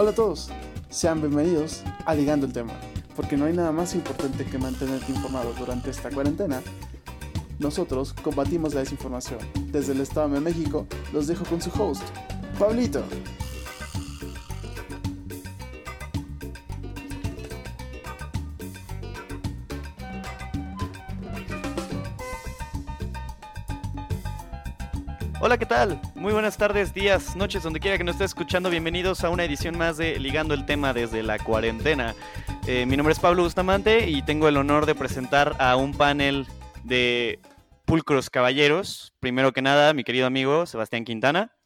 Hola a todos, sean bienvenidos a Ligando el Tema, porque no hay nada más importante que mantenerte informado durante esta cuarentena. Nosotros combatimos la desinformación. Desde el Estado de México los dejo con su host, Pablito. Hola, ¿qué tal? Muy buenas tardes, días, noches, donde quiera que nos esté escuchando. Bienvenidos a una edición más de Ligando el tema desde la cuarentena. Eh, mi nombre es Pablo Bustamante y tengo el honor de presentar a un panel de pulcros caballeros. Primero que nada, mi querido amigo Sebastián Quintana.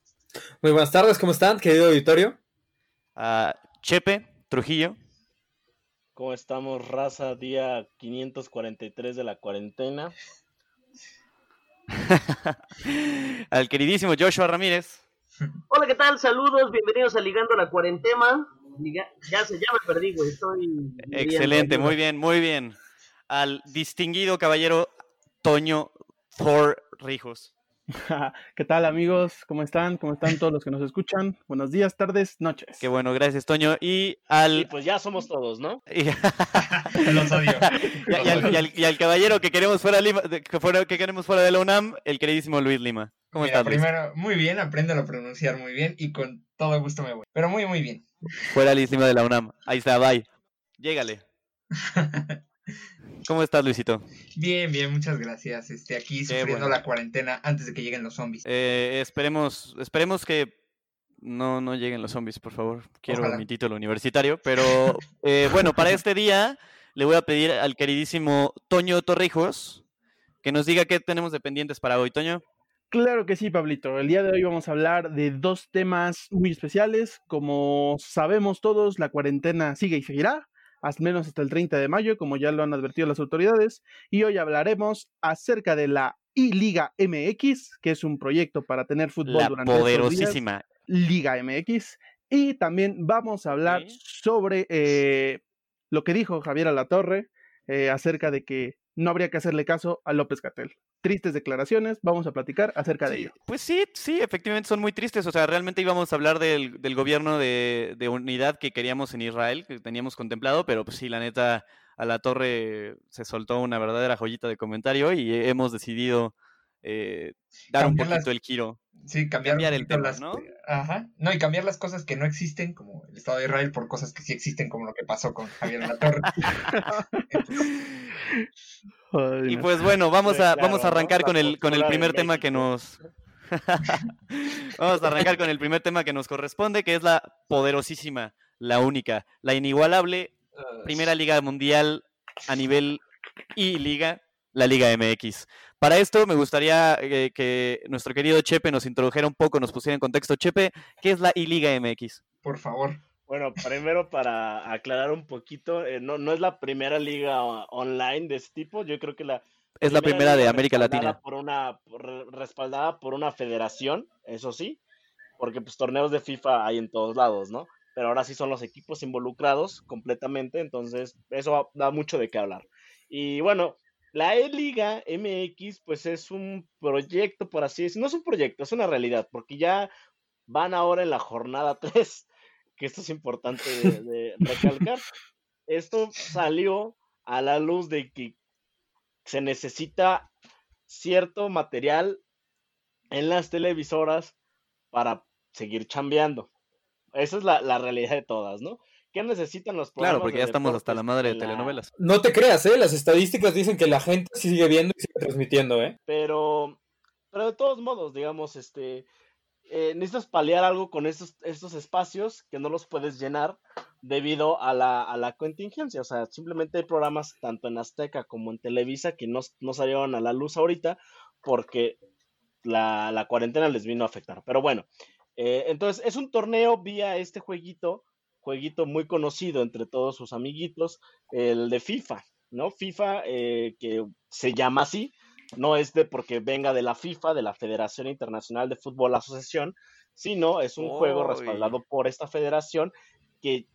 Muy buenas tardes, ¿cómo están, querido auditorio? A Chepe Trujillo. ¿Cómo estamos, raza? Día 543 de la cuarentena. Al queridísimo Joshua Ramírez. Hola, ¿qué tal? Saludos, bienvenidos a Ligando la Cuarentena. Ya se llama, perdí, güey. Estoy. Excelente, muy bien, muy bien. Al distinguido caballero Toño Thor Rijos. ¿Qué tal amigos? ¿Cómo están? ¿Cómo están todos los que nos escuchan? Buenos días, tardes, noches. Qué bueno, gracias Toño. Y al... Y pues ya somos todos, ¿no? y... Y, al, caballero que queremos fuera, Lima, que, fuera, que queremos fuera de la UNAM, el queridísimo Luis Lima. ¿Cómo estás? Primero, muy bien, aprendo a pronunciar muy bien y con todo gusto me voy. Pero muy, muy bien. Fuera Luis Lima de la UNAM. Ahí está, bye. Llégale. ¿Cómo estás, Luisito? Bien, bien, muchas gracias. Este, aquí sufriendo la cuarentena antes de que lleguen los zombies. Eh, esperemos, esperemos que no, no lleguen los zombies, por favor. Quiero mi título universitario. Pero eh, bueno, para este día le voy a pedir al queridísimo Toño Torrijos que nos diga qué tenemos de pendientes para hoy, Toño. Claro que sí, Pablito. El día de hoy vamos a hablar de dos temas muy especiales. Como sabemos todos, la cuarentena sigue y seguirá al menos hasta el 30 de mayo, como ya lo han advertido las autoridades, y hoy hablaremos acerca de la I-Liga MX, que es un proyecto para tener fútbol la durante poderosísima. Liga MX, y también vamos a hablar sobre eh, lo que dijo Javier Alatorre eh, acerca de que no habría que hacerle caso a López Catel. Tristes declaraciones, vamos a platicar acerca de ello. Pues sí, sí, efectivamente son muy tristes. O sea, realmente íbamos a hablar del, gobierno de, unidad que queríamos en Israel, que teníamos contemplado, pero pues sí, la neta, a la torre se soltó una verdadera joyita de comentario y hemos decidido eh, dar un poquito el giro. Sí, cambiar, el tema, ¿no? Ajá. No, y cambiar las cosas que no existen, como el Estado de Israel, por cosas que sí existen, como lo que pasó con Javier La Torre. y pues bueno, vamos a, vamos a arrancar con el, con el primer tema que nos. vamos a arrancar con el primer tema que nos corresponde, que es la poderosísima, la única, la inigualable primera liga mundial a nivel y liga, la Liga MX. Para esto me gustaría eh, que nuestro querido Chepe nos introdujera un poco, nos pusiera en contexto. Chepe, ¿qué es la I-Liga MX? Por favor. Bueno, primero para aclarar un poquito, eh, no, no es la primera liga online de este tipo, yo creo que la... Es la primera de América Latina. Por una, respaldada por una federación, eso sí, porque pues torneos de FIFA hay en todos lados, ¿no? Pero ahora sí son los equipos involucrados completamente, entonces eso da mucho de qué hablar. Y bueno, la E-Liga MX, pues es un proyecto, por así decirlo. No es un proyecto, es una realidad, porque ya van ahora en la jornada 3, que esto es importante de, recalcar. Esto salió a la luz de que se necesita cierto material en las televisoras para seguir chambeando. Esa es la, la realidad de todas, ¿no? ¿Qué necesitan los programas? Claro, porque ya estamos hasta la madre de telenovelas. No te creas, ¿eh? Las estadísticas dicen que la gente sigue viendo y sigue transmitiendo, ¿eh? Pero, pero de todos modos, digamos, este, eh, necesitas paliar algo con estos, estos espacios que no los puedes llenar debido a la, a la contingencia. O sea, simplemente hay programas tanto en Azteca como en Televisa que no, no salieron a la luz ahorita porque la, la cuarentena les vino a afectar. Pero bueno, eh, entonces es un torneo vía este jueguito jueguito muy conocido entre todos sus amiguitos, el de FIFA, ¿no? FIFA, eh, que se llama así, no es de porque venga de la FIFA, de la Federación Internacional de Fútbol Asociación, sino es un juego respaldado por esta federación que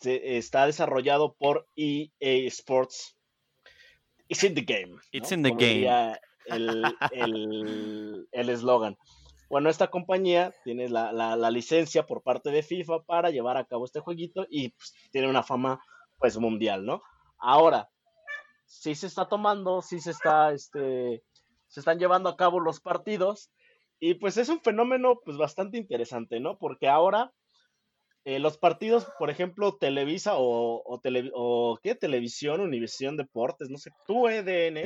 se, está desarrollado por EA Sports. It's in the game. It's in the game. El eslogan. Bueno, esta compañía tiene la, la, licencia por parte de FIFA para llevar a cabo este jueguito y pues, tiene una fama pues mundial, ¿no? Ahora, sí se está tomando, sí se está, este, se están llevando a cabo los partidos y pues es un fenómeno pues bastante interesante, ¿no? Porque ahora eh, los partidos, por ejemplo, Televisa o, o, tele, o ¿qué? Televisión, Univisión Deportes, no sé, tu EDN.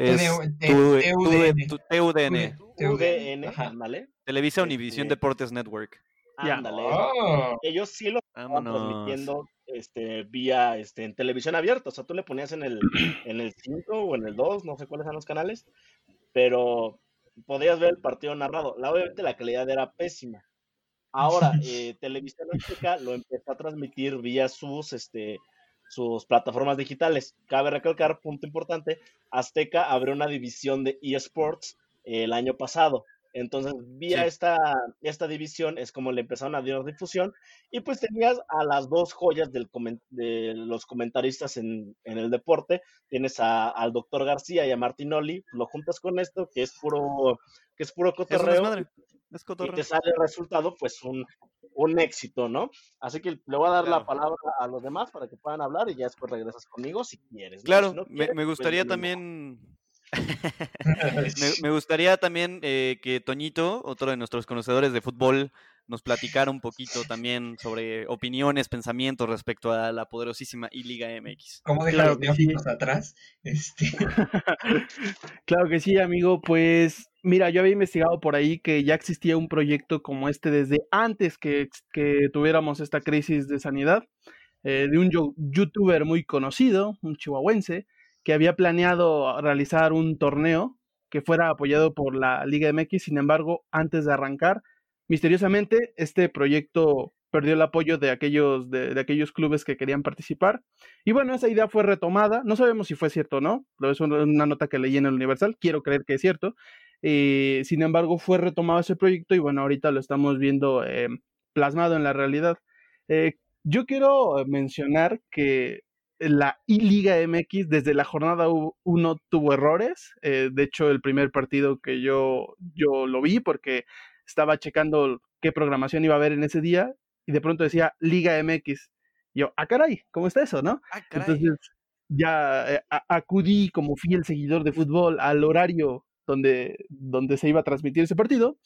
TUDN. TUDN, ¿vale? Televisa Univisión este Deportes Network. Ándale. Oh. Ellos sí lo estaban transmitiendo este, vía este, en televisión abierta. O sea, tú le ponías en el, en el 5 o en el 2, no sé cuáles eran los canales, pero podías ver el partido narrado. La, obviamente la calidad era pésima. Ahora, eh, Televisión Azteca lo empezó a transmitir vía sus, este, sus plataformas digitales. Cabe recalcar, punto importante, Azteca abrió una división de eSports eh, el año pasado. Entonces, vía esta, esta división es como le empezaron a dar difusión y pues tenías a las dos joyas del de los comentaristas en, en el deporte. Tienes a, al doctor García y a Martinoli, lo juntas con esto, que es puro, que es puro cotorreo. Y te sale el resultado, pues un, un éxito, ¿no? Así que le voy a dar la palabra a los demás para que puedan hablar y ya después regresas conmigo si quieres. Claro, me, me, pues, gustaría también me, gustaría también eh, que Toñito, otro de nuestros conocedores de fútbol, nos platicara un poquito también sobre opiniones, pensamientos respecto a la poderosísima I-Liga MX. ¿Cómo dejar los que sí. atrás? Este... claro que sí, amigo. Pues mira, yo había investigado por ahí que ya existía un proyecto como este desde antes que, que tuviéramos esta crisis de sanidad, eh, de un youtuber muy conocido, un chihuahuense, que había planeado realizar un torneo que fuera apoyado por la Liga MX, sin embargo, antes de arrancar, misteriosamente este proyecto perdió el apoyo de aquellos, de, aquellos clubes que querían participar. Y bueno, esa idea fue retomada. No sabemos si fue cierto o no. Lo es una nota que leí en el Universal. Quiero creer que es cierto. Eh, sin embargo, fue retomado ese proyecto y bueno, ahorita lo estamos viendo eh, plasmado en la realidad. Eh, yo quiero mencionar que la I-Liga MX desde la jornada 1 tuvo errores. Eh, de hecho, el primer partido que yo, yo lo vi porque estaba checando qué programación iba a haber en ese día y de pronto decía Liga MX. yo, ah, caray, ¿cómo está eso, no? Ah, Entonces ya eh, acudí como fiel seguidor de fútbol al horario donde, donde se iba a transmitir ese partido.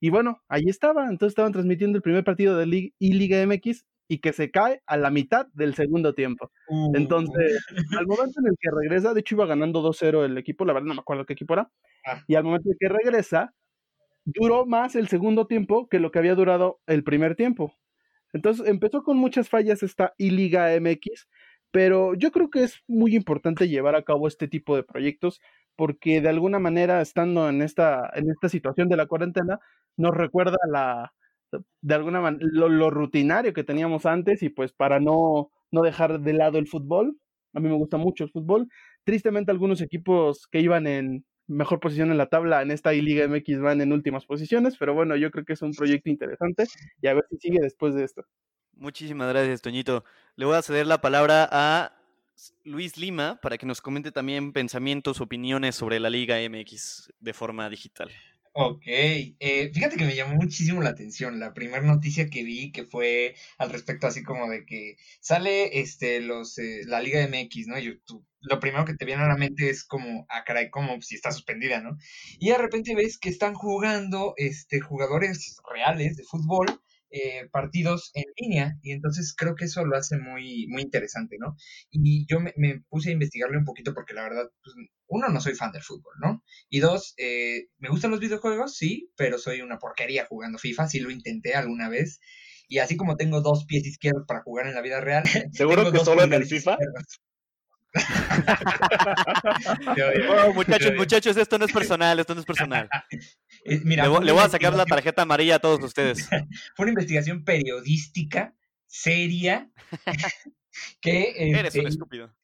Y bueno, ahí estaba. Entonces estaban transmitiendo el primer partido de I-Liga MX y que se cae a la mitad del segundo tiempo. Entonces, uh. al momento en el que regresa, de hecho iba ganando 2-0 el equipo, la verdad no me acuerdo qué equipo era, ah. y al momento en que regresa, duró más el segundo tiempo que lo que había durado el primer tiempo. Entonces, empezó con muchas fallas esta I-Liga MX, pero yo creo que es muy importante llevar a cabo este tipo de proyectos porque de alguna manera, estando en esta, en esta situación de la cuarentena, nos recuerda la, de alguna manera lo, rutinario que teníamos antes y pues para no, no dejar de lado el fútbol, a mí me gusta mucho el fútbol, tristemente algunos equipos que iban en mejor posición en la tabla en esta Liga MX van en últimas posiciones, pero bueno, yo creo que es un proyecto interesante y a ver si sigue después de esto. Muchísimas gracias, Toñito. Le voy a ceder la palabra a Luis Lima para que nos comente también pensamientos, opiniones sobre la Liga MX de forma digital. Ok, eh, fíjate que me llamó muchísimo la atención la primera noticia que vi que fue al respecto así como de que sale este los eh, la Liga MX, ¿no? YouTube. Lo primero que te viene a la mente es como, ah, caray, como si está suspendida, ¿no? Y de repente ves que están jugando este jugadores reales de fútbol eh, partidos en línea y entonces creo que eso lo hace muy, muy interesante, ¿no? Y yo me, puse a investigarle un poquito porque la verdad, pues, uno, no soy fan del fútbol, ¿no? Y dos, eh, me gustan los videojuegos, sí, pero soy una porquería jugando FIFA, sí lo intenté alguna vez. Y así como tengo dos pies izquierdos para jugar en la vida real. ¿Seguro que solo en el FIFA? Oh, muchachos, muchachos, esto no es personal, esto no es personal. Eh, mira, le, voy a sacar la tarjeta amarilla a todos ustedes. Fue una investigación periodística, seria, que... Eres un este, estúpido.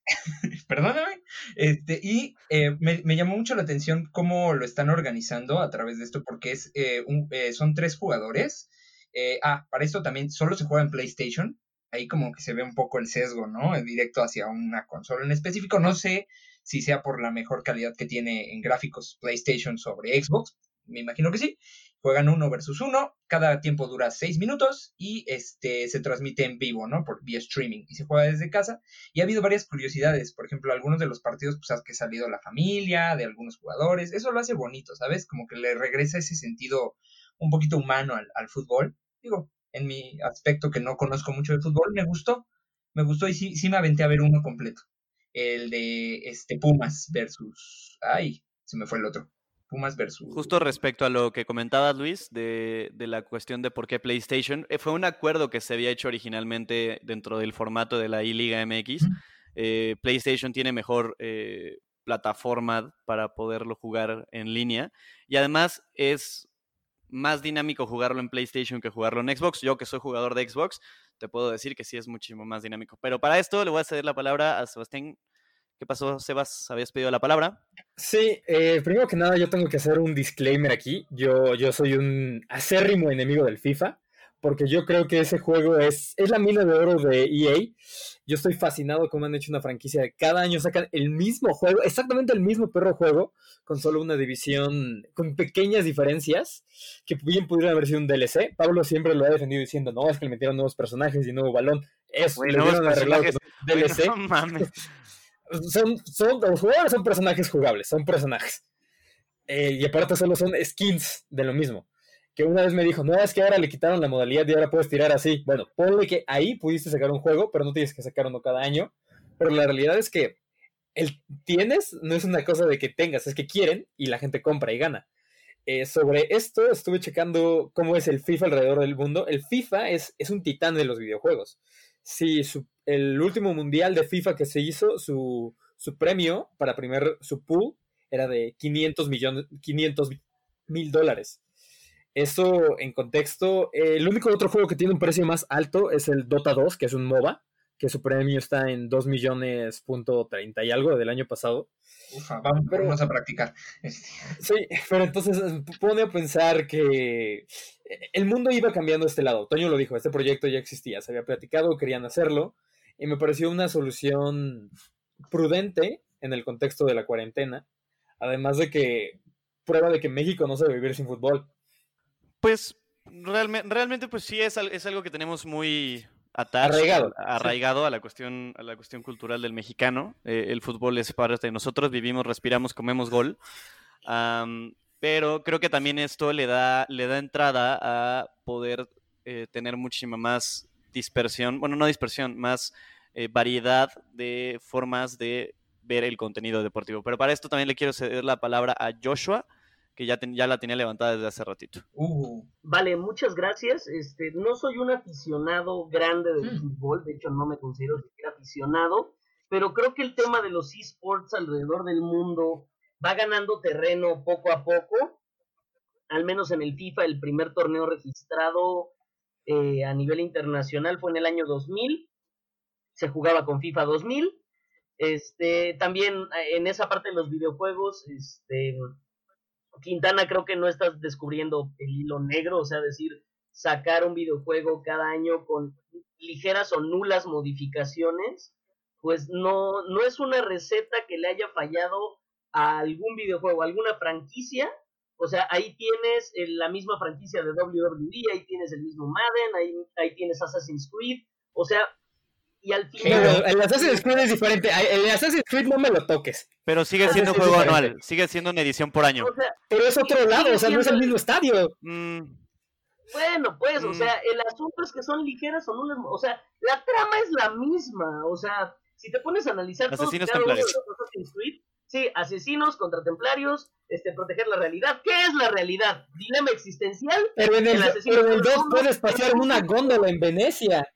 Perdóname. Este, y eh, me, llamó mucho la atención cómo lo están organizando a través de esto, porque es, eh, son tres jugadores. ah, para esto también solo se juega en PlayStation ahí como que se ve un poco el sesgo, ¿no? Directo hacia una consola en específico. No sé si sea por la mejor calidad que tiene en gráficos PlayStation sobre Xbox, me imagino que sí. juegan uno versus uno, cada tiempo dura seis minutos y este se transmite en vivo, ¿no? Por vía streaming y se juega desde casa. Y ha habido varias curiosidades, por ejemplo, algunos de los partidos, pues has que ha salido la familia, de algunos jugadores, eso lo hace bonito, ¿sabes? Como que le regresa ese sentido un poquito humano al fútbol. Digo, en mi aspecto que no conozco mucho de fútbol, me gustó, me gustó y sí, sí me aventé a ver uno completo. El de este Pumas versus. Ay, se me fue el otro. Pumas versus. Justo respecto a lo que comentabas, Luis, de, de la cuestión de por qué PlayStation, eh, fue un acuerdo que se había hecho originalmente dentro del formato de la I-Liga MX. Eh, PlayStation tiene mejor eh, plataforma para poderlo jugar en línea y además es más dinámico jugarlo en PlayStation que jugarlo en Xbox. Yo que soy jugador de Xbox, te puedo decir que sí es muchísimo más dinámico. Pero para esto le voy a ceder la palabra a Sebastián. ¿Qué pasó, Sebas? ¿Habías pedido la palabra? Sí, eh, primero que nada yo tengo que hacer un disclaimer aquí. Yo, yo soy un acérrimo enemigo del FIFA, porque yo creo que ese juego es, es la mina de oro de EA. Yo estoy fascinado cómo han hecho una franquicia cada año sacan el mismo juego, exactamente el mismo perro juego, con solo una división, con pequeñas diferencias, que bien pudieran haber sido un DLC. Pablo siempre lo ha defendido diciendo, no, es que le metieron nuevos personajes y nuevo balón. Eso, le dieron arreglado No mames. son, son, los jugadores son personajes jugables, son personajes. Eh, y aparte solo son skins de lo mismo. Que una vez me dijo, no, es que ahora le quitaron la modalidad y ahora puedes tirar así. Bueno, ponle que ahí pudiste sacar un juego, pero no tienes que sacar uno cada año. Pero la realidad es que el tienes no es una cosa de que tengas, es que quieren y la gente compra y gana. Eh, sobre esto estuve checando cómo es el FIFA alrededor del mundo. El FIFA es, es un titán de los videojuegos. Su- el último mundial de FIFA que se hizo, su, su premio para primer, su pool era de 500 millones, 500 mil dólares. Eso en contexto, eh, el único otro juego que tiene un precio más alto es el Dota 2, que es un MOBA, que su premio está en 2 millones punto 30 y algo del año pasado. Ufa, vamos, Pero- vamos a practicar. Este, Sí, pero entonces eh, pone a pensar que el mundo iba cambiando a este lado. Toño lo dijo, este proyecto ya existía, se había platicado, querían hacerlo, y me pareció una solución prudente en el contexto de la cuarentena, además de que prueba de que México no sabe vivir sin fútbol. Pues realme- realmente, pues sí es, al- es algo que tenemos muy attached, Arraigado, a- arraigado a la cuestión a la cuestión cultural del mexicano. Eh, el fútbol es parte de nosotros, vivimos, respiramos, comemos gol. Am, pero creo que también esto le da le da entrada a poder eh, tener muchísima más dispersión, bueno, no dispersión, más eh, variedad de formas de ver el contenido deportivo. Pero para esto también le quiero ceder la palabra a Joshua, que ya, ten- ya la tenía levantada desde hace ratito. uh, Vale, muchas gracias. Este, no soy un aficionado grande del Mm. fútbol, de hecho no me considero siquiera aficionado, pero creo que el tema de los esports alrededor del mundo va ganando terreno poco a poco. Al menos en el FIFA, el primer torneo registrado eh, a nivel internacional fue en el año 2000. Se jugaba con FIFA 2000. Este, también eh, en esa parte de los videojuegos, este, Quintana creo que no estás descubriendo el hilo negro, o sea, decir, sacar un videojuego cada año con ligeras o nulas modificaciones, pues no, no es una receta que le haya fallado a algún videojuego, a alguna franquicia. O sea, ahí tienes eh, la misma franquicia de WWE, ahí tienes el mismo Madden, ahí, ahí tienes Assassin's Creed. O sea, y al final... Pero el Assassin's Creed es diferente. El Assassin's Creed no me lo toques. Pero sigue siendo juego anual, sigue siendo una edición por año. o sea, Pero es otro lado, o sea, no es el mismo estadio. Mm, Bueno, pues, o Mm. sea, el asunto es que son ligeras o nulas, o sea, la trama es la misma, o sea, si te pones a analizar Asesinos uno de templarios. los Assassin's Creed, sí, asesinos contra templarios, este, proteger la realidad. ¿Qué es la realidad? Dilema existencial. Pero en el, El asesino pero en el del 2 mundo puedes es pasear en una un- góndola en Venecia.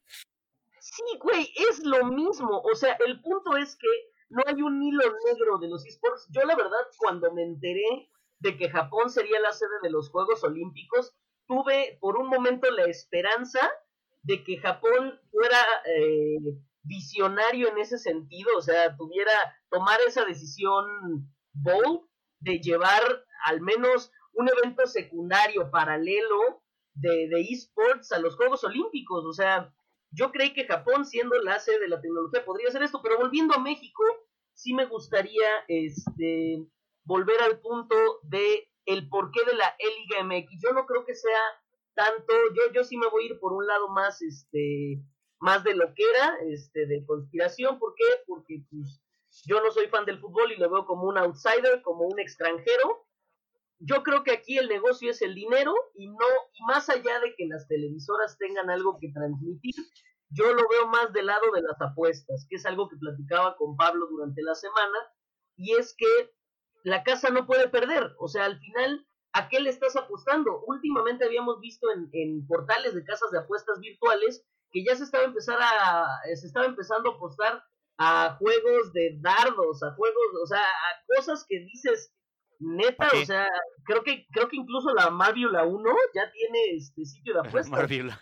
Güey, es lo mismo. O sea, el punto es que no hay un hilo negro de los esports. Yo, la verdad, cuando me enteré de que Japón sería la sede de los Juegos Olímpicos, tuve por un momento la esperanza de que Japón fuera eh, visionario en ese sentido, o sea, tuviera, tomar esa decisión bold de llevar al menos un evento secundario paralelo de, de esports a los Juegos Olímpicos, o sea, yo creí que Japón, siendo la sede de la tecnología, podría hacer esto, pero volviendo a México, sí me gustaría este, volver al punto de el porqué de la E-Liga MX. Yo no creo que sea tanto, yo, yo sí me voy a ir por un lado más, este, más de lo que era, este, de conspiración. ¿Por qué? Porque pues yo no soy fan del fútbol y lo veo como un outsider, como un extranjero. Yo creo que aquí el negocio es el dinero y no, más allá de que las televisoras tengan algo que transmitir, yo lo veo más del lado de las apuestas, que es algo que platicaba con Pablo durante la semana, y es que la casa no puede perder. O sea, al final, ¿a qué le estás apostando? Últimamente habíamos visto en, en portales de casas de apuestas virtuales que ya se estaba empezar a, se estaba empezando a apostar a juegos de dardos, a juegos, o sea, a cosas que dices, neta, o sea, creo que, creo que incluso la Marviola 1 ya tiene este sitio de apuestas. Marviola.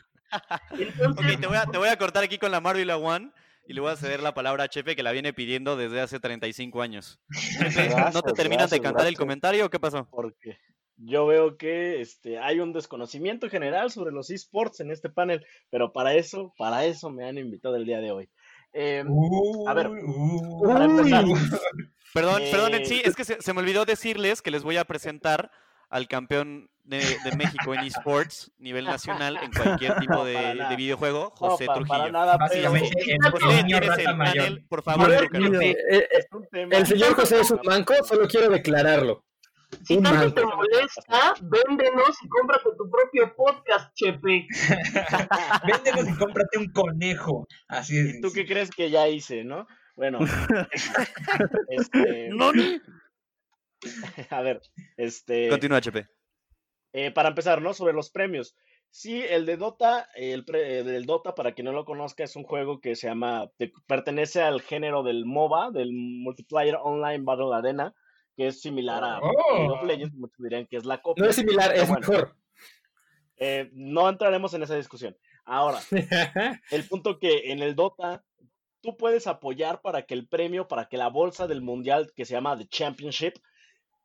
Entonces... te, voy a, te voy a cortar aquí con la Marviola 1 y le voy a ceder la palabra a Chepe que la viene pidiendo desde hace 35 años. ¿no te terminas de cantar el comentario o qué pasó? Porque yo veo que este, hay un desconocimiento general sobre los esports en este panel, pero para eso, para eso me han invitado el día de hoy. Eh, a ver, para empezar. Perdón, perdón, sí, es que se, se, me olvidó decirles que les voy a presentar al campeón de, de México en esports, nivel nacional, en cualquier tipo de, de videojuego, José no, Trujillo. Para nada, Básicamente, pero... el Mayor. por favor, el, el señor José es un manco, solo quiero declararlo. Si tanto te molesta, véndenos y cómprate tu propio podcast, Chepe. Véndenos y cómprate un conejo. Así es. ¿Y tú qué crees que ya hice, no? Bueno, este, a ver, este, Continúa, Chepe. eh, para empezar, ¿no? Sobre los premios. Sí, el de Dota, el, pre- del Dota, para quien no lo conozca, es un juego que se llama, te- pertenece al género del MOBA, del Multiplayer Online Battle Arena, que es similar a Oh. Of Legends, muchos dirían que es la copia. No es similar, pero es bueno, mejor. eh, no entraremos en esa discusión. Ahora, el punto que en el Dota tú puedes apoyar para que el premio, para que la bolsa del mundial que se llama The Championship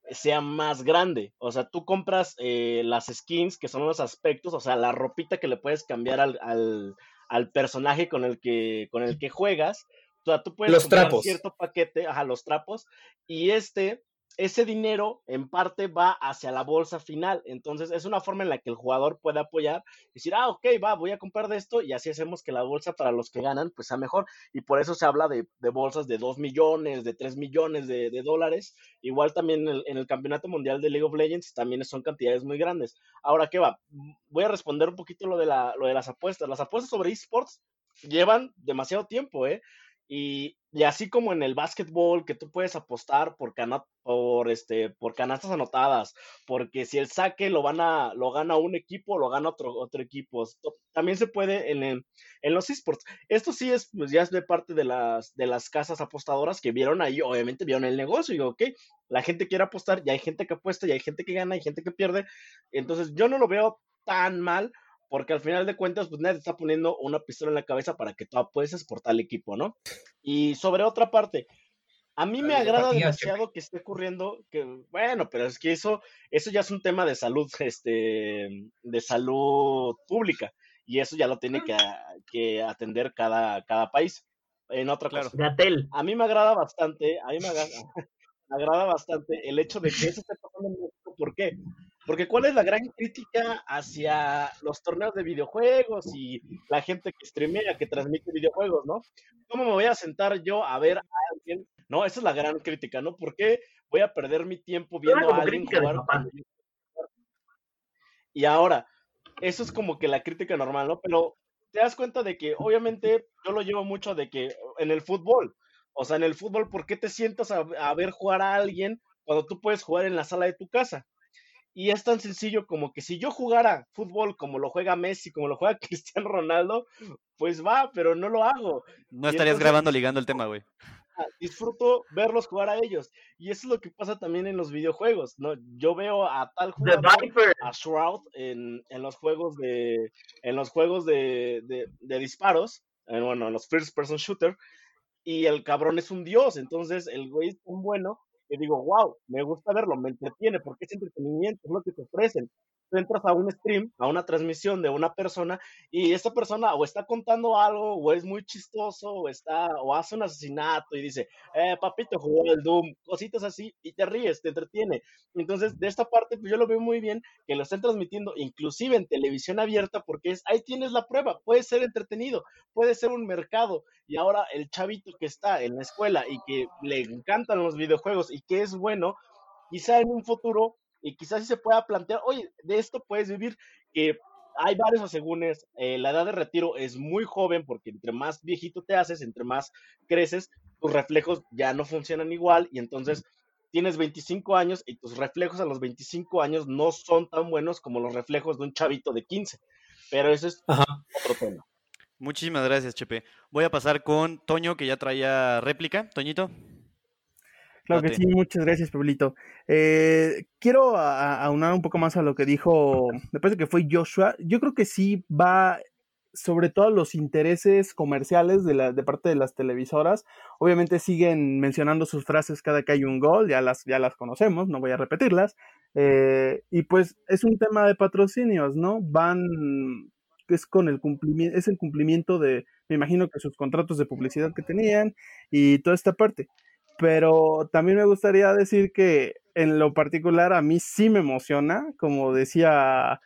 sea más grande. O sea, tú compras eh, las skins, que son los aspectos, o sea, la ropita que le puedes cambiar al, al, al personaje con el que, con el que juegas. O sea, tú puedes Los comprar trapos. cierto paquete, ajá, los trapos, y este, ese dinero en parte va hacia la bolsa final. Entonces, es una forma en la que el jugador puede apoyar y decir, ah, ok, va, voy a comprar de esto, y así hacemos que la bolsa para los que ganan, pues sea mejor. Y por eso se habla de, de bolsas de 2 millones, de 3 millones de, dólares. Igual también en el, en el Campeonato Mundial de League of Legends también son cantidades muy grandes. Ahora, ¿qué va? Voy a responder un poquito lo de, la, lo de las apuestas. Las apuestas sobre esports llevan demasiado tiempo, ¿eh? Y, y así como en el básquetbol, que tú puedes apostar por, cana por, este, por canastas anotadas, porque si el saque lo, gana un equipo, lo gana otro, equipo. También se puede en, el- en los esports. Esto sí es, pues ya es de parte de las, casas apostadoras que vieron ahí, obviamente vieron el negocio y digo, ok, la gente quiere apostar, y hay gente que apuesta, y hay gente que gana, y gente que pierde. Entonces yo no lo veo tan mal, porque al final de cuentas, pues nadie te está poniendo una pistola en la cabeza para que tú apuestes por tal equipo, ¿no? Y sobre otra parte, a mí me agrada demasiado que esté ocurriendo, que bueno, pero es que eso, eso ya es un tema de salud, este, de salud pública, y eso ya lo tiene que, que atender cada, cada país. En otra Claro. cosa. Gatel. A mí me agrada bastante, a mí me agrada, me agrada bastante el hecho de que eso esté pasando en México. ¿Por qué? Porque ¿cuál es la gran crítica hacia los torneos de videojuegos y la gente que streamea, que transmite videojuegos, ¿no? ¿Cómo me voy a sentar yo a ver a alguien? No, esa es la gran crítica, ¿no? ¿Por qué voy a perder mi tiempo viendo a alguien jugar? Y ahora, eso es como que la crítica normal, ¿no? Pero te das cuenta de que obviamente yo lo llevo mucho de que en el fútbol, o sea, en el fútbol, ¿por qué te sientas a, a ver jugar a alguien cuando tú puedes jugar en la sala de tu casa? Y es tan sencillo como que si yo jugara fútbol como lo juega Messi, como lo juega Cristiano Ronaldo, pues va, pero no lo hago. No Y estarías entonces- grabando ligando el tema, güey. Ah, disfruto verlos jugar a ellos. Y eso es lo que pasa también en los videojuegos, ¿no? Yo veo a tal jugador, a Shroud en, en los juegos de en los juegos de, de, de disparos, eh, bueno, en los first person shooter, y el cabrón es un dios, entonces el güey es tan bueno que digo, wow, me gusta verlo, me entretiene, porque es entretenimiento, es lo que te ofrecen. Tú entras a un stream, a una transmisión de una persona y esta persona o está contando algo o es muy chistoso o está o hace un asesinato y dice, eh, papito jugó el Doom, cositas así y te ríes, te entretiene. Entonces, de esta parte pues yo lo veo muy bien que lo estén transmitiendo inclusive en televisión abierta porque es ahí tienes la prueba, puede ser entretenido, puede ser un mercado y ahora el chavito que está en la escuela y que le encantan los videojuegos y que es bueno, quizá en un futuro y quizás sí se pueda plantear, oye, de esto puedes vivir, que hay varios asegúnes, eh, la edad de retiro es muy joven porque entre más viejito te haces, entre más creces, tus reflejos ya no funcionan igual y entonces tienes 25 años y tus reflejos a los 25 años no son tan buenos como los reflejos de un chavito de 15. Pero eso es otro tema. Muchísimas gracias, Chepe. Voy a pasar con Toño, que ya traía réplica. Toñito. Claro que sí, muchas gracias, Pablito. Eh, quiero aunar un poco más a lo que dijo, me parece que fue Joshua. Yo creo que sí va sobre todo los intereses comerciales de, la, de parte de las televisoras. Obviamente siguen mencionando sus frases cada que hay un gol, ya las, ya las conocemos, no voy a repetirlas. Eh, y pues es un tema de patrocinios, ¿no? Van, es con el cumplimiento, es el cumplimiento de, me imagino que sus contratos de publicidad que tenían y toda esta parte pero también me gustaría decir que en lo particular a mí sí me emociona, como decía,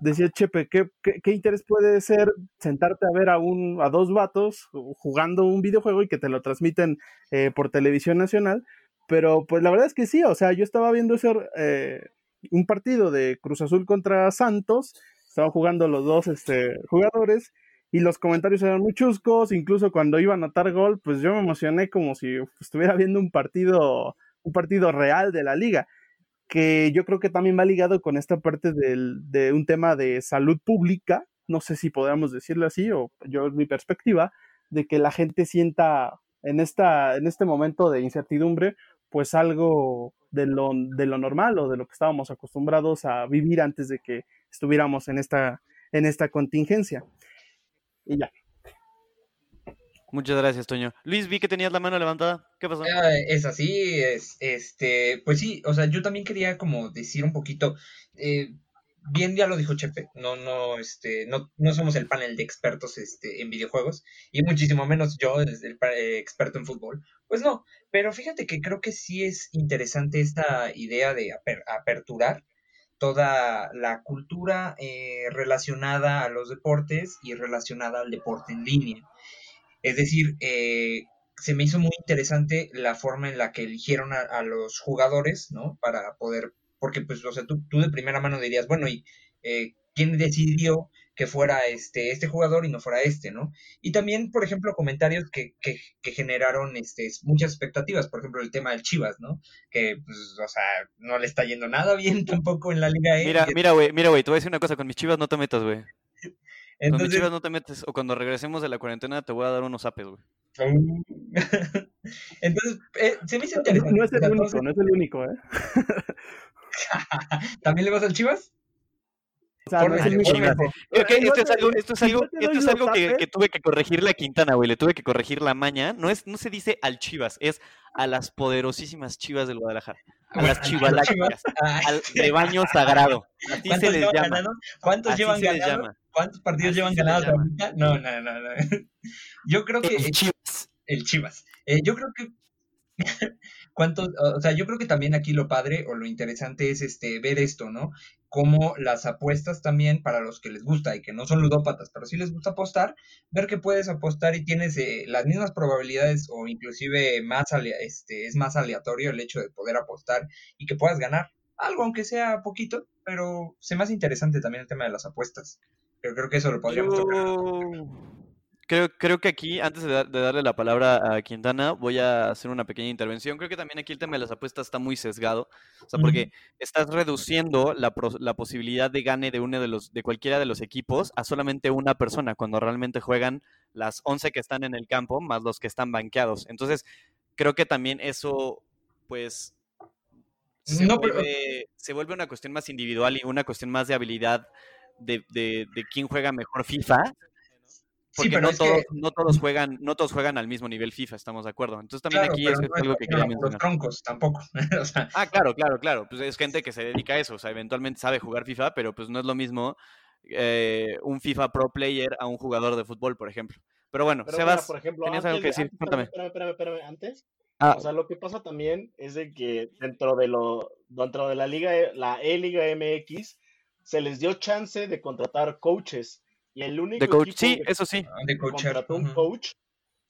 decía Chepe, ¿qué, qué, interés puede ser sentarte a ver a, un, a dos vatos jugando un videojuego y que te lo transmiten eh, por televisión nacional? Pero pues la verdad es que sí, o sea, yo estaba viendo ese, eh, un partido de Cruz Azul contra Santos, estaban jugando los dos este, jugadores y los comentarios eran muy chuscos, incluso cuando iba a anotar gol, pues yo me emocioné como si estuviera viendo un partido, un partido real de la liga, que yo creo que también va ligado con esta parte del, de un tema de salud pública, no sé si podríamos decirlo así, o yo es mi perspectiva, de que la gente sienta en, esta, en este momento de incertidumbre, pues algo de lo, de lo normal o de lo que estábamos acostumbrados a vivir antes de que estuviéramos en esta, en esta contingencia y ya. Muchas gracias, Toño. Luis, vi que tenías la mano levantada. ¿Qué pasó? Ah, es así, es, este, pues sí, o sea, yo también quería como decir un poquito, eh, bien ya lo dijo Chepe, no, no, este, no, no somos el panel de expertos este, en videojuegos, y muchísimo menos yo, el eh, experto en fútbol, pues no, pero fíjate que creo que sí es interesante esta idea de aperturar toda la cultura eh, relacionada a los deportes y relacionada al deporte en línea. Es decir, eh, se me hizo muy interesante la forma en la que eligieron a, los jugadores, ¿no? Para poder, porque pues, o sea, tú, tú de primera mano dirías, bueno, ¿y eh, quién decidió que fuera este, este jugador y no fuera este, ¿no? Y también, por ejemplo, comentarios que, que, generaron este, muchas expectativas, por ejemplo, el tema del Chivas, ¿no? Que, pues, o sea, no le está yendo nada bien tampoco en la Liga E. Mira, mira, güey, mira, güey, te voy a decir una cosa, con mis Chivas no te metas, güey. Con mis Chivas no te metes, o cuando regresemos de la cuarentena te voy a dar unos apes, güey. Entonces, eh, se me hizo interesante. No es el único, no es el único, ¿eh? ¿También le vas al Chivas? Esto es algo, esto es algo, esto es algo que, que, tuve que corregirle a Quintana, güey. Le tuve que corregir la maña. No, es, no se dice al Chivas, es a las poderosísimas Chivas del Guadalajara. A las chivalácticas. al rebaño sagrado. Así se les llama. ¿Cuántos llevan ganados? ¿Cuántos partidos llevan ganados No, no, no, no. Yo creo que. El Chivas. El Chivas. Eh, yo creo que ¿Cuántos, o sea, yo creo que también aquí lo padre o lo interesante es este ver esto, ¿no? Como las apuestas también para los que les gusta y que no son ludópatas, pero sí les gusta apostar, ver que puedes apostar y tienes eh, las mismas probabilidades o inclusive más este es más aleatorio el hecho de poder apostar y que puedas ganar algo aunque sea poquito, pero se me hace interesante también el tema de las apuestas. Pero creo que eso lo podríamos Creo, creo que aquí, antes de, darle la palabra a Quintana, voy a hacer una pequeña intervención. Creo que también aquí el tema de las apuestas está muy sesgado. O sea, porque estás reduciendo la, la, posibilidad de gane de uno de los, de cualquiera de los equipos a solamente una persona, cuando realmente juegan las 11 que están en el campo, más los que están banqueados. Entonces, creo que también eso, pues, se, vuelve, se vuelve una cuestión más individual y una cuestión más de habilidad de, de, de quién juega mejor FIFA porque pero no, todos, que- no todos juegan, no todos juegan al mismo nivel FIFA, estamos de acuerdo. Entonces también Claro, aquí es, no es algo que quería mencionar. troncos tampoco. o sea, Ah, claro, claro, claro. Pues es gente que se dedica a eso. O sea, eventualmente sabe jugar FIFA, pero pues no es lo mismo eh, un FIFA Pro Player a un jugador de fútbol, por ejemplo. Pero bueno, Pero mira, Sebas, por ejemplo, tenías antes algo que de- decir. Cuéntame. espérame, espérame, espérame, espérame, antes. Ah, O sea, lo que pasa también es de que dentro de lo dentro de la liga E- la E-Liga MX se les dio chance de contratar coaches y el único de coach. equipo Sí, que eso sí. de coachar. contrató un coach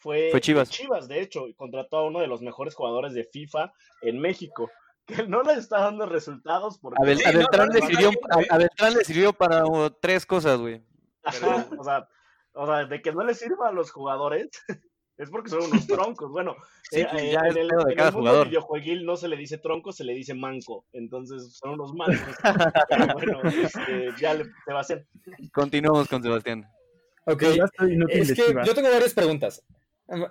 fue, Fue Chivas. Chivas, de hecho, y contrató a uno de los mejores jugadores de FIFA en México, que no le está dando resultados porque A, Bel- Beltrán le sirvió, a, a Beltrán le sirvió para uh, tres cosas, güey. Ajá, o sea, o sea, de que no le sirva a los jugadores es porque son unos troncos. Bueno, Sí, eh, pues eh, en el, de en cada el mundo jugador. videojueguil no se le dice tronco, se le dice manco. Entonces son unos mancos. Pero bueno, este, ya le, se va a hacer. Continuamos con Sebastián. Ok, Ya estoy inútil es que yo tengo varias preguntas.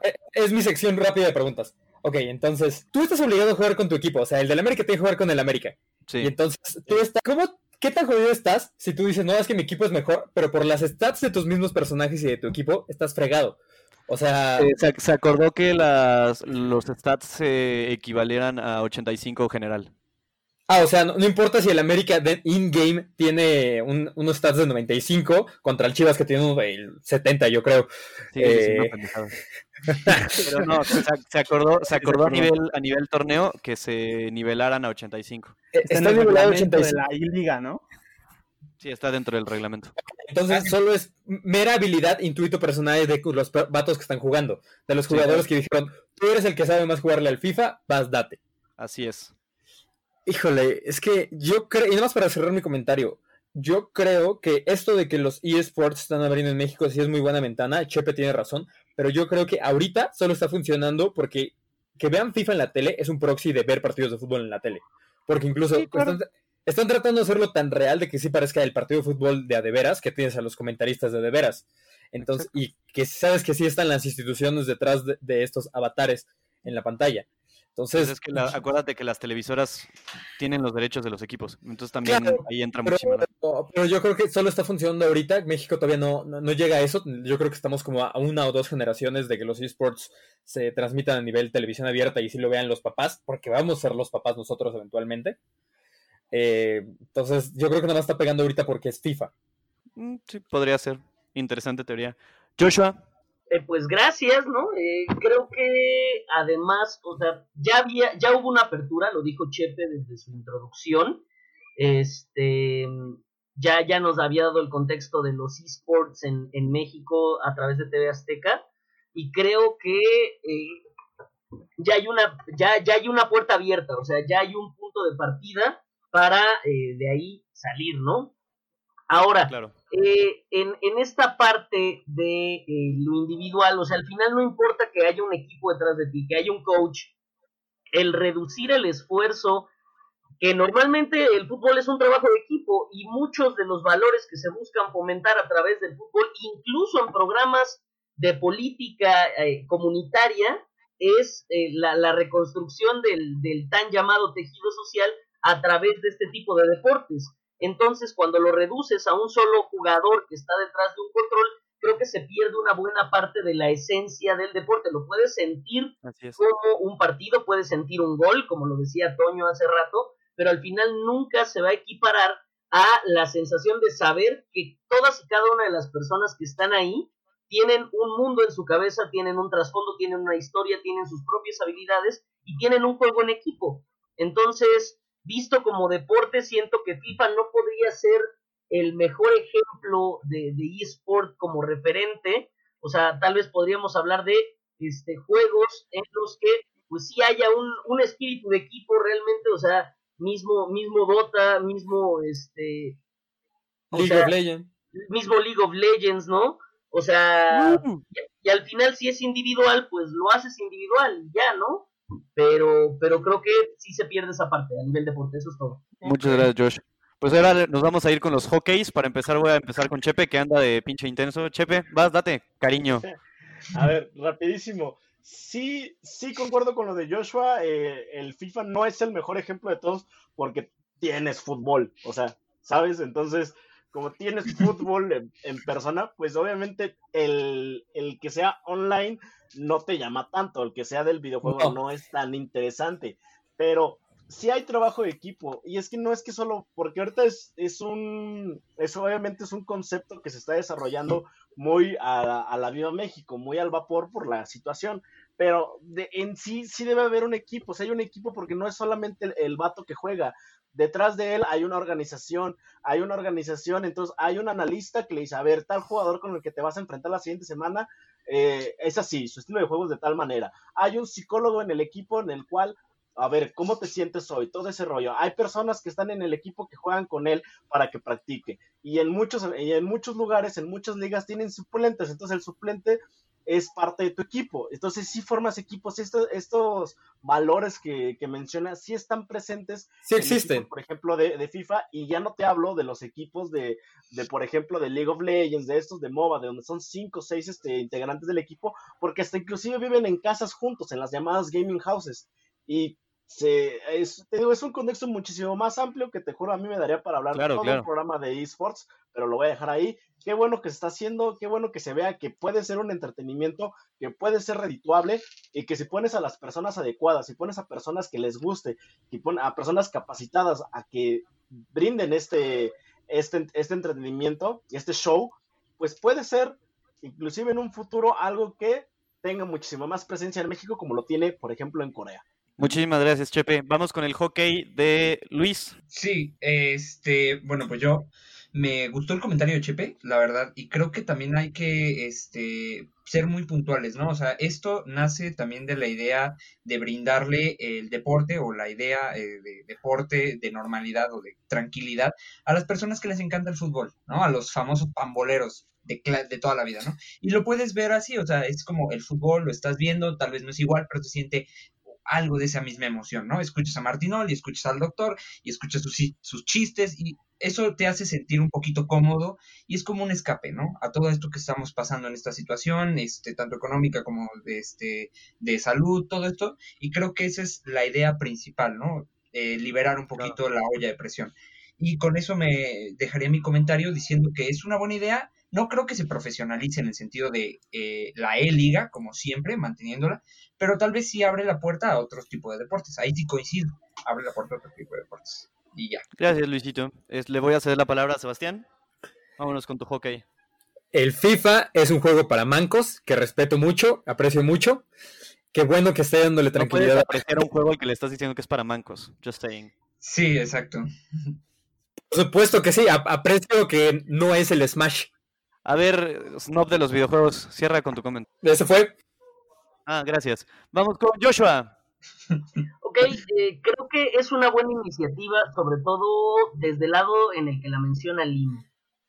Eh, Es mi sección rápida de preguntas. Ok, entonces, tú estás obligado a jugar con tu equipo, o sea, el del América tiene que jugar con el América. Sí. Y entonces, tú estás, ¿cómo, qué tan jodido estás si tú dices, no, es que mi equipo es mejor, pero por las stats de tus mismos personajes y de tu equipo, estás fregado? O sea, Eh, se, se acordó que las, los stats se equivalieran a 85 general. ah, o sea, no, no importa si el América in-game tiene un- unos stats de 95 contra el Chivas que tiene un el 70, yo creo. Sí, sí, sí, Eh, pendejada. Pero no, se, se acordó, se acordó a nivel, a nivel torneo que se nivelaran a 85. Eh, Está en Está el nivelado reglamento 85. de la I-Liga, ¿no? Sí, está dentro del reglamento. Entonces, solo es mera habilidad, intuito personal de los vatos que están jugando. De los Sí, jugadores que dijeron, tú eres el que sabe más jugarle al FIFA, vas, date. Así es. Híjole, es que yo creo, y nada más para cerrar mi comentario, yo creo que esto de que los eSports están abriendo en México sí es muy buena ventana, Chepe tiene razón, pero yo creo que ahorita solo está funcionando porque que vean FIFA en la tele es un proxy de ver partidos de fútbol en la tele. Porque incluso Sí, claro. están, están tratando de hacerlo tan real de que sí parezca el partido de fútbol de a de veras, que tienes a los comentaristas de de veras. Entonces, y que sabes que sí están las instituciones detrás de, de estos avatares en la pantalla. Pues Entonces, es que la- acuérdate que las televisoras tienen los derechos de los equipos. Entonces también Claro, ahí entra pero, muchísimo. pero yo creo que solo está funcionando ahorita. México todavía no, no, no llega a eso. Yo creo que estamos como a una o dos generaciones de que los esports se transmitan a nivel televisión abierta y sí lo vean los papás, porque vamos a ser los papás nosotros eventualmente. Eh, entonces, yo creo que nada más está pegando ahorita porque es FIFA. Mm, Sí, podría ser. Interesante teoría. Joshua, Eh, pues gracias, ¿no? Eh, creo que además, o sea, ya había, ya hubo una apertura, lo dijo Chepe desde su introducción. Este, ya, ya nos había dado el contexto de los esports en, en México a través de TV Azteca. Y creo que eh, ya hay una, ya, ya hay una puerta abierta, o sea, ya hay un punto de partida para eh, de ahí salir, ¿no? Ahora, claro. eh, en, en esta parte de eh, lo individual, o sea, al final no importa que haya un equipo detrás de ti, que haya un coach, el reducir el esfuerzo, que normalmente el fútbol es un trabajo de equipo y muchos de los valores que se buscan fomentar a través del fútbol, incluso en programas de política eh, comunitaria, es la, la, reconstrucción del, del tan llamado tejido social a través de este tipo de deportes. Entonces, cuando lo reduces a un solo jugador que está detrás de un control, creo que se pierde una buena parte de la esencia del deporte. Lo puedes sentir como un partido, puedes sentir un gol, como lo decía Toño hace rato, pero al final nunca se va a equiparar a la sensación de saber que todas y cada una de las personas que están ahí tienen un mundo en su cabeza, tienen un trasfondo, tienen una historia, tienen sus propias habilidades y tienen un juego en equipo. Entonces, visto como deporte, siento que FIFA no podría ser el mejor ejemplo de, de eSport como referente. O sea, tal vez podríamos hablar de este, juegos en los que pues sí haya un, un espíritu de equipo realmente, o sea, mismo, mismo Dota, mismo este League sea, of Legends. Mismo League of Legends, ¿no? O sea, uh. y, y, al final si es individual, pues lo haces individual, ya, ¿no? Pero, pero creo que sí se pierde esa parte a nivel deporte, eso es todo. Muchas gracias, Josh. Pues ahora nos vamos a ir con los hockeys. Para empezar, voy a empezar con Chepe, que anda de pinche intenso. Chepe, vas, date, cariño. A ver, rapidísimo. Sí, sí concuerdo con lo de Joshua. Eh, el FIFA no es el mejor ejemplo de todos porque tienes fútbol. O sea, ¿sabes? Entonces, como tienes fútbol en, persona, pues obviamente el, el, que sea online no te llama tanto, el que sea del videojuego no, es tan interesante, pero sí hay trabajo de equipo y es que no es que solo, porque ahorita es, es un, eso obviamente es un concepto que se está desarrollando muy a, a la Viva México, muy al vapor por la situación, pero de, en sí sí debe haber un equipo, o sea, hay un equipo porque no es solamente el, el, vato que juega, detrás de él hay una organización, hay una organización, entonces hay un analista que le dice, a ver, tal jugador con el que te vas a enfrentar la siguiente semana eh, es así, su estilo de juego es de tal manera, hay un psicólogo en el equipo en el cual a ver, ¿cómo te sientes hoy? Todo ese rollo. Hay personas que están en el equipo que juegan con él para que practique. Y en muchos, en muchos lugares, en muchas ligas, tienen suplentes. Entonces el suplente es parte de tu equipo. Entonces, si formas equipos, estos, estos valores que, que mencionas, sí están presentes. Sí existen. por ejemplo, de, de, FIFA, y ya no te hablo de los equipos de, de, por ejemplo, de League of Legends, de estos de MOBA, de donde son cinco o seis este, integrantes del equipo, porque hasta inclusive viven en casas juntos, en las llamadas gaming houses. Y se, es, te digo, es un contexto muchísimo más amplio que te juro a mí me daría para hablar de todo el programa de esports, pero lo voy a dejar ahí. Qué bueno que se está haciendo, qué bueno que se vea que puede ser un entretenimiento, que puede ser redituable y que si pones a las personas adecuadas, si pones a personas que les guste, y pones a personas capacitadas a que brinden este, este, este entretenimiento, este show, pues puede ser inclusive en un futuro algo que tenga muchísima más presencia en México como lo tiene, por ejemplo, en Corea. Muchísimas gracias, Chepe. Vamos con el hockey de Luis. Sí, este, bueno, pues yo me gustó el comentario de Chepe, la verdad, y creo que también hay que este, ser muy puntuales, ¿no? O sea, esto nace también de la idea de brindarle el deporte o la idea eh, de deporte, de normalidad o de tranquilidad a las personas que les encanta el fútbol, ¿no? A los famosos pamboleros. De, de toda la vida, ¿no? Y lo puedes ver así, o sea, es como el fútbol, lo estás viendo, tal vez no es igual, pero se siente algo de esa misma emoción, ¿no? Escuchas a Martinol y escuchas al doctor y escuchas sus, sus, chistes y eso te hace sentir un poquito cómodo y es como un escape, ¿no? A todo esto que estamos pasando en esta situación, este, tanto económica como de, este, de salud, todo esto. Y creo que esa es la idea principal, ¿no? Eh, liberar un poquito la olla de presión. Y con eso me dejaría mi comentario diciendo que es una buena idea, no creo que se profesionalice en el sentido de eh, la E-Liga, como siempre, manteniéndola, pero tal vez sí abre la puerta a otros tipos de deportes. Ahí sí coincido, abre la puerta a otro tipo de deportes. Y ya. Gracias, Luisito. le voy a ceder la palabra a Sebastián. Vámonos con tu hockey. El FIFA es un juego para mancos que respeto mucho, aprecio mucho. Qué bueno que esté dándole tranquilidad. No apreciar un juego al que le estás diciendo que es para mancos. Just saying. Sí, exacto. Por supuesto que sí, aprecio que no es el Smash. A ver, Snob de los videojuegos, cierra con tu comentario. Ese fue. Ah, gracias. Vamos con Joshua. Ok, eh, creo que es una buena iniciativa, sobre todo desde el lado en el que la menciona Lim,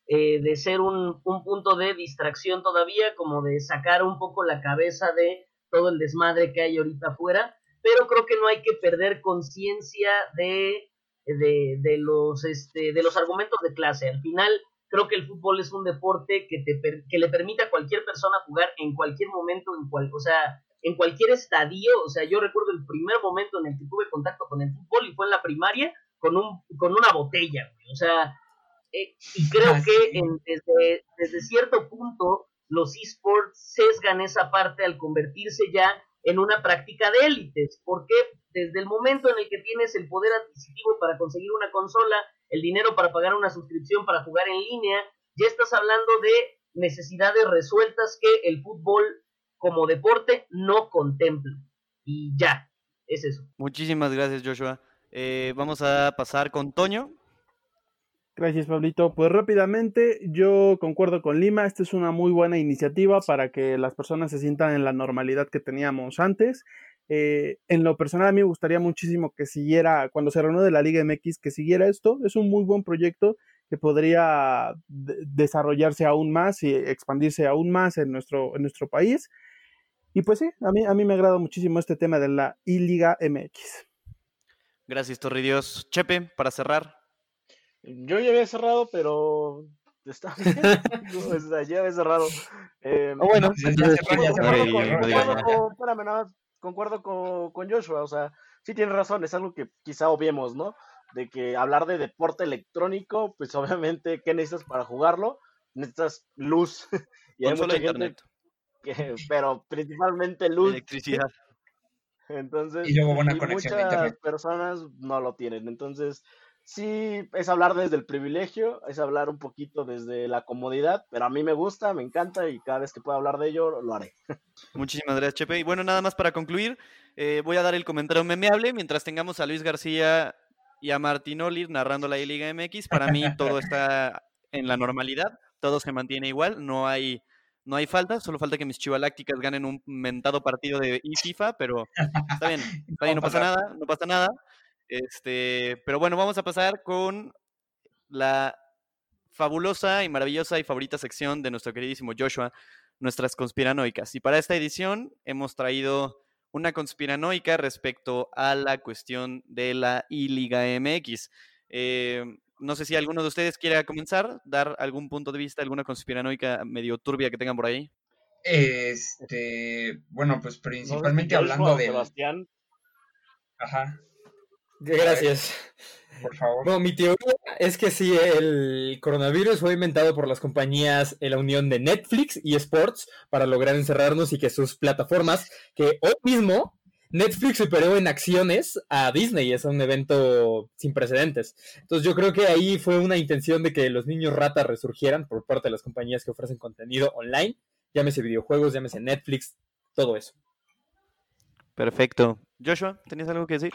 eh, de ser un, un, punto de distracción todavía, como de sacar un poco la cabeza de todo el desmadre que hay ahorita afuera, pero creo que no hay que perder conciencia de, de, de, los, este, de los argumentos de clase. Al final, Creo que el fútbol es un deporte que, te, que le permite a cualquier persona jugar en cualquier momento, en cual, o sea, en cualquier estadio. O sea, yo recuerdo el primer momento en el que tuve contacto con el fútbol y fue en la primaria con, un, con una botella. O sea, eh, y creo ah, que desde, desde cierto punto los esports sesgan esa parte al convertirse ya en una práctica de élites, porque desde el momento en el que tienes el poder adquisitivo para conseguir una consola, el dinero para pagar una suscripción para jugar en línea, ya estás hablando de necesidades resueltas que el fútbol como deporte no contempla. Y ya, es eso. Muchísimas gracias, Joshua. Eh, vamos a pasar con Toño. Gracias, Pablito. Pues rápidamente, yo concuerdo con Lima. Esta es una muy buena iniciativa para que las personas se sientan en la normalidad que teníamos antes. Eh, en lo personal, a mí me gustaría muchísimo que siguiera, cuando se reúne la Liga MX, que siguiera esto. Es un muy buen proyecto que podría desarrollarse aún más y expandirse aún más en nuestro, en nuestro país. Y pues sí, a mí, a mí me agrada muchísimo este tema de la I-Liga MX. Gracias, Torridios. Chepe, para cerrar. Yo ya había cerrado, pero está bien. ya había cerrado. Eh, oh, bueno, ya, concuerdo con, con Joshua, o sea, sí tiene razón, es algo que quizá obviemos, ¿no? de que hablar de deporte electrónico, pues obviamente, ¿qué necesitas para jugarlo? Necesitas luz. y hay mucha internet. que, pero principalmente luz. Electricidad. Entonces, y luego buena conexión muchas personas no lo tienen. Entonces, sí, es hablar desde el privilegio, es hablar un poquito desde la comodidad, pero a mí me gusta, me encanta y cada vez que pueda hablar de ello lo haré. Muchísimas gracias, Chepe. Y bueno, nada más para concluir, eh, voy a dar el comentario memeable mientras tengamos a Luis García y a Martín Olir narrando la Liga MX. Para mí todo está en la normalidad, todo se mantiene igual, no hay, no hay falta, solo falta que mis chivalácticas ganen un mentado partido de FIFA, pero está bien, está bien, no pasa nada, no pasa nada. Este, pero bueno, vamos a pasar con la fabulosa y maravillosa y favorita sección de nuestro queridísimo Joshua, nuestras conspiranoicas. Y para esta edición hemos traído una conspiranoica respecto a la cuestión de la I-Liga MX. Eh, no sé si alguno de ustedes quiera comenzar, dar algún punto de vista, alguna conspiranoica medio turbia que tengan por ahí. Este, bueno, pues principalmente hablando de. Sebastián. Ajá. Gracias. Por favor. No, mi teoría es que sí, el coronavirus fue inventado por las compañías en la unión de Netflix y Sports para lograr encerrarnos y que sus plataformas, que hoy mismo Netflix superó en acciones a Disney, es un evento sin precedentes. Entonces yo creo que ahí fue una intención de que los niños ratas resurgieran por parte de las compañías que ofrecen contenido online, llámese videojuegos, llámese Netflix, todo eso. Perfecto. Joshua, ¿tenías algo que decir?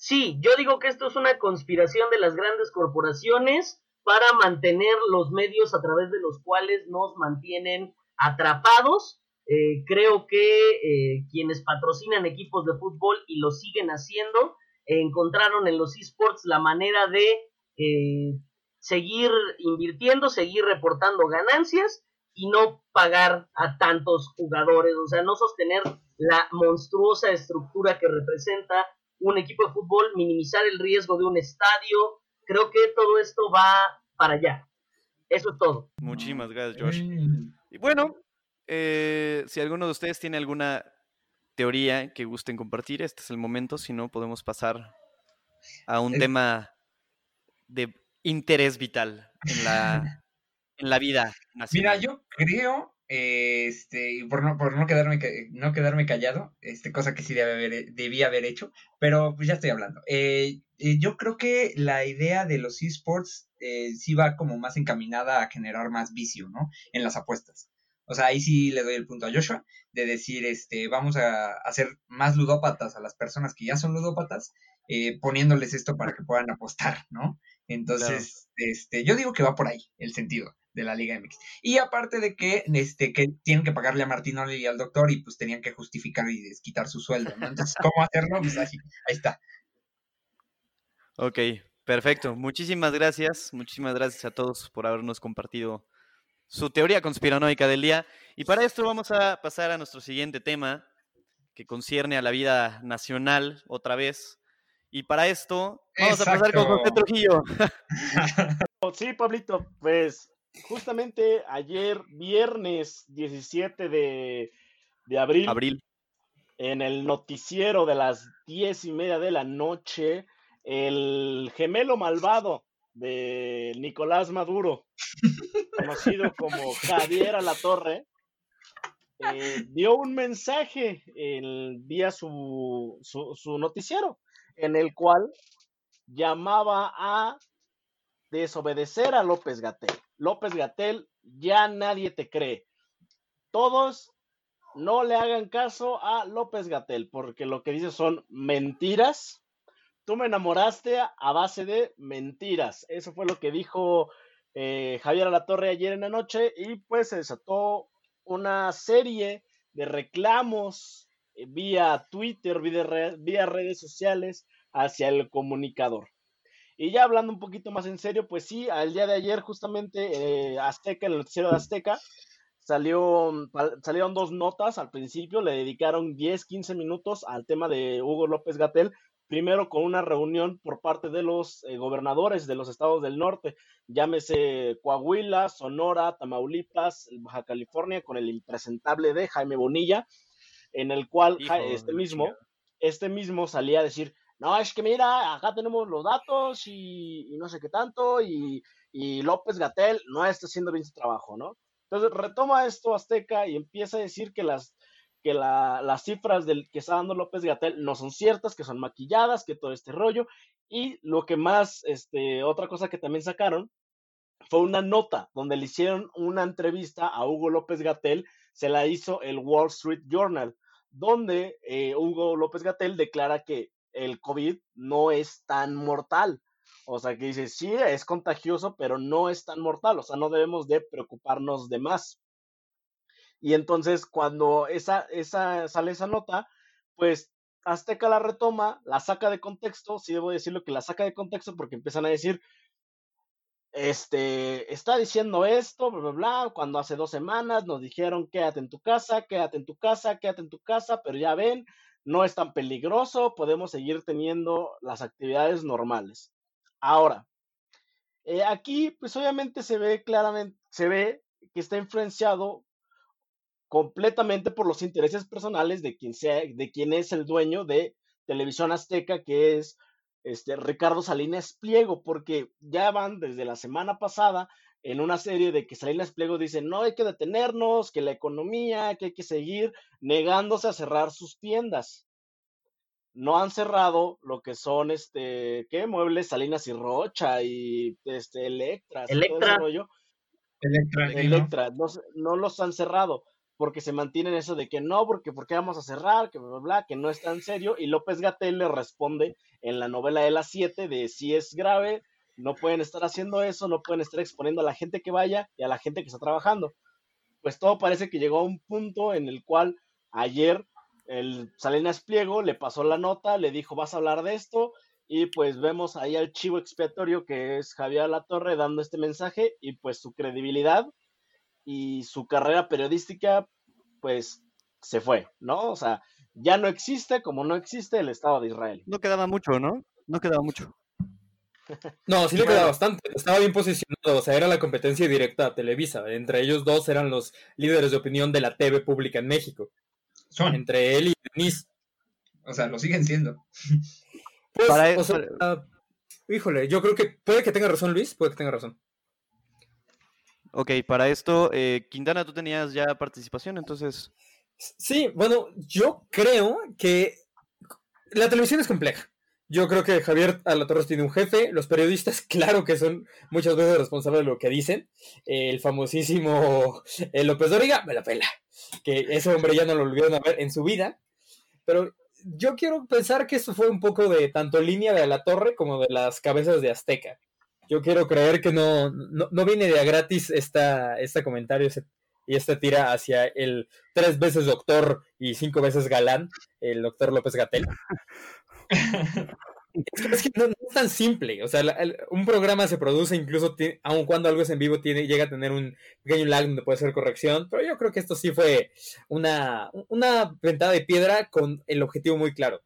Sí, yo digo que esto es una conspiración de las grandes corporaciones para mantener los medios a través de los cuales nos mantienen atrapados. Eh, creo que eh, quienes patrocinan equipos de fútbol y lo siguen haciendo, encontraron en los esports la manera de eh, seguir invirtiendo, seguir reportando ganancias y no pagar a tantos jugadores, o sea, no sostener la monstruosa estructura que representa un equipo de fútbol, minimizar el riesgo de un estadio. Creo que todo esto va para allá. Eso es todo. Muchísimas gracias, Josh. Mm. Y bueno, eh, si alguno de ustedes tiene alguna teoría que gusten compartir, este es el momento. Si no, podemos pasar a un tema de interés vital en la, en la vida nacional. Mira, yo creo este, por no, por no quedarme, no quedarme callado, este, cosa que sí debe haber, debía haber hecho, pero pues ya estoy hablando. Eh, eh, yo creo que la idea de los esports eh, sí va como más encaminada a generar más vicio, ¿no? En las apuestas. O sea, ahí sí le doy el punto a Joshua de decir, este, vamos a hacer más ludópatas a las personas que ya son ludópatas, poniéndoles esto para que puedan apostar, ¿no? Entonces, este, yo digo que va por ahí el sentido de la Liga MX. Y aparte de que, este, que tienen que pagarle a Martín y al doctor y pues tenían que justificar y desquitar su sueldo, ¿no? Entonces, ¿cómo hacerlo? Pues ahí, ahí está. Ok, perfecto. Muchísimas gracias. Muchísimas gracias a todos por habernos compartido su teoría conspiranoica del día. Y para esto vamos a pasar a nuestro siguiente tema, que concierne a la vida nacional otra vez. Y para esto vamos a pasar con José Trujillo. Sí, Pablito, pues justamente ayer, viernes 17 de, abril, abril, en el noticiero de las diez y media de la noche, el gemelo malvado de Nicolás Maduro, conocido como Javier Alatorre, eh, dio un mensaje en, vía su, su noticiero, en el cual llamaba a desobedecer a López Gatel. López Gatel, ya nadie te cree. Todos no le hagan caso a López Gatel, porque lo que dice son mentiras. Tú me enamoraste a base de mentiras. Eso fue lo que dijo eh, Javier Alatorre ayer en la noche y pues se desató una serie de reclamos eh, vía Twitter, vía redes sociales hacia el comunicador. Y ya hablando un poquito más en serio, pues sí, al día de ayer justamente eh, Azteca, el noticiero de Azteca, salió, salieron dos notas al principio, le dedicaron 10, 15 minutos al tema de Hugo López Gatel, primero con una reunión por parte de los eh, gobernadores de los estados del norte, llámese Coahuila, Sonora, Tamaulipas, Baja California, con el impresentable de Jaime Bonilla, en el cual este mismo, este mismo salía a decir, no, es que mira, acá tenemos los datos y, no sé qué tanto, y, y López Gatel no está haciendo bien su trabajo, ¿no? Entonces retoma esto Azteca y empieza a decir que las, que las cifras del que está dando López Gatel no son ciertas, que son maquilladas, que todo este rollo. Y lo que más, este, otra cosa que también sacaron fue una nota donde le hicieron una entrevista a Hugo López Gatel, se la hizo el Wall Street Journal, donde eh, Hugo López Gatel declara que el COVID no es tan mortal. O sea, que dice, sí, es contagioso, pero no es tan mortal. O sea, no debemos de preocuparnos de más. Y entonces, cuando esa, esa, sale esa nota, pues Azteca la retoma, la saca de contexto. Sí debo decirlo que la saca de contexto porque empiezan a decir, este, está diciendo esto, bla, bla, bla, cuando hace dos semanas nos dijeron quédate en tu casa, quédate en tu casa, quédate en tu casa, pero ya ven, no es tan peligroso, podemos seguir teniendo las actividades normales. Ahora, eh, aquí, pues obviamente se ve claramente, se ve que está influenciado completamente por los intereses personales de quien sea, de quien es el dueño de Televisión Azteca, que es este Ricardo Salinas Pliego, porque ya van desde la semana pasada en una serie de que Salinas Pliego dice, no hay que detenernos, que la economía, que hay que seguir negándose a cerrar sus tiendas. No han cerrado lo que son, este, ¿qué? Muebles Salinas y Rocha y, este, Electra. Electra. Electra, Electra no, no, los han cerrado porque se mantienen eso de que no, porque ¿por qué vamos a cerrar? Que bla, bla, que no es tan serio. Y López Gatel le responde en la novela de las 7 de si es grave, no pueden estar haciendo eso, no pueden estar exponiendo a la gente que vaya y a la gente que está trabajando. Pues todo parece que llegó a un punto en el cual ayer el Salinas Pliego le pasó la nota, le dijo, vas a hablar de esto, y pues vemos ahí al chivo expiatorio que es Javier Latorre dando este mensaje y pues su credibilidad y su carrera periodística pues se fue, ¿no? O sea, ya no existe como no existe el Estado de Israel. No quedaba mucho, ¿no? No quedaba mucho. No, sí le quedaba bastante. Estaba bien posicionado. O sea, era la competencia directa a Televisa. Entre ellos dos eran los líderes de opinión de la TV pública en México. Son. Entre él y Denise. O sea, lo siguen siendo. Pues, o sea, híjole, yo creo que puede que tenga razón Luis, puede que tenga razón. Ok, para esto, eh, Quintana, tú tenías ya participación, entonces. Sí, bueno, yo creo que la televisión es compleja. Yo creo que Javier Alatorres tiene un jefe. Los periodistas, claro que son muchas veces responsables de lo que dicen. El famosísimo eh, López Doriga me la pela. Que ese hombre ya no lo volvieron a ver en su vida. Pero yo quiero pensar que esto fue un poco de tanto línea de la torre como de las cabezas de Azteca. Yo quiero creer que no, no, viene de a gratis esta, este comentario y esta tira hacia el tres veces doctor y cinco veces galán, el doctor López Gatel. es que no, es tan simple. O sea, un programa se produce incluso, aun cuando algo es en vivo, tiene, llega a tener un pequeño lag donde puede ser corrección. Pero yo creo que esto sí fue una, una de piedra con el objetivo muy claro.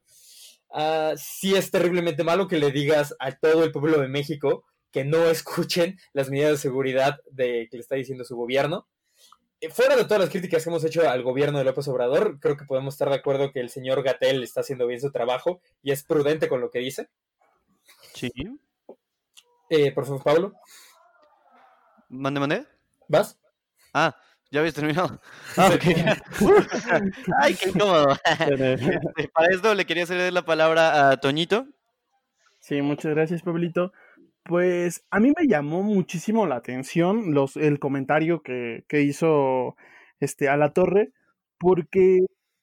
Uh, sí es terriblemente malo que le digas a todo el pueblo de México que no escuchen las medidas de seguridad de, que le está diciendo su gobierno. Eh, fuera de todas las críticas que hemos hecho al gobierno de López Obrador, creo que podemos estar de acuerdo que el señor Gatel está haciendo bien su trabajo y es prudente con lo que dice. Sí. Eh, por favor, Pablo. Mande, mande. ¿Vas? Ah, ya habéis terminado. Ah, Ay, qué incómodo. Este, para esto le quería hacer la palabra a Toñito. Sí, muchas gracias, Pablito. Pues a mí me llamó muchísimo la atención los, el comentario que, que hizo este, a la torre, porque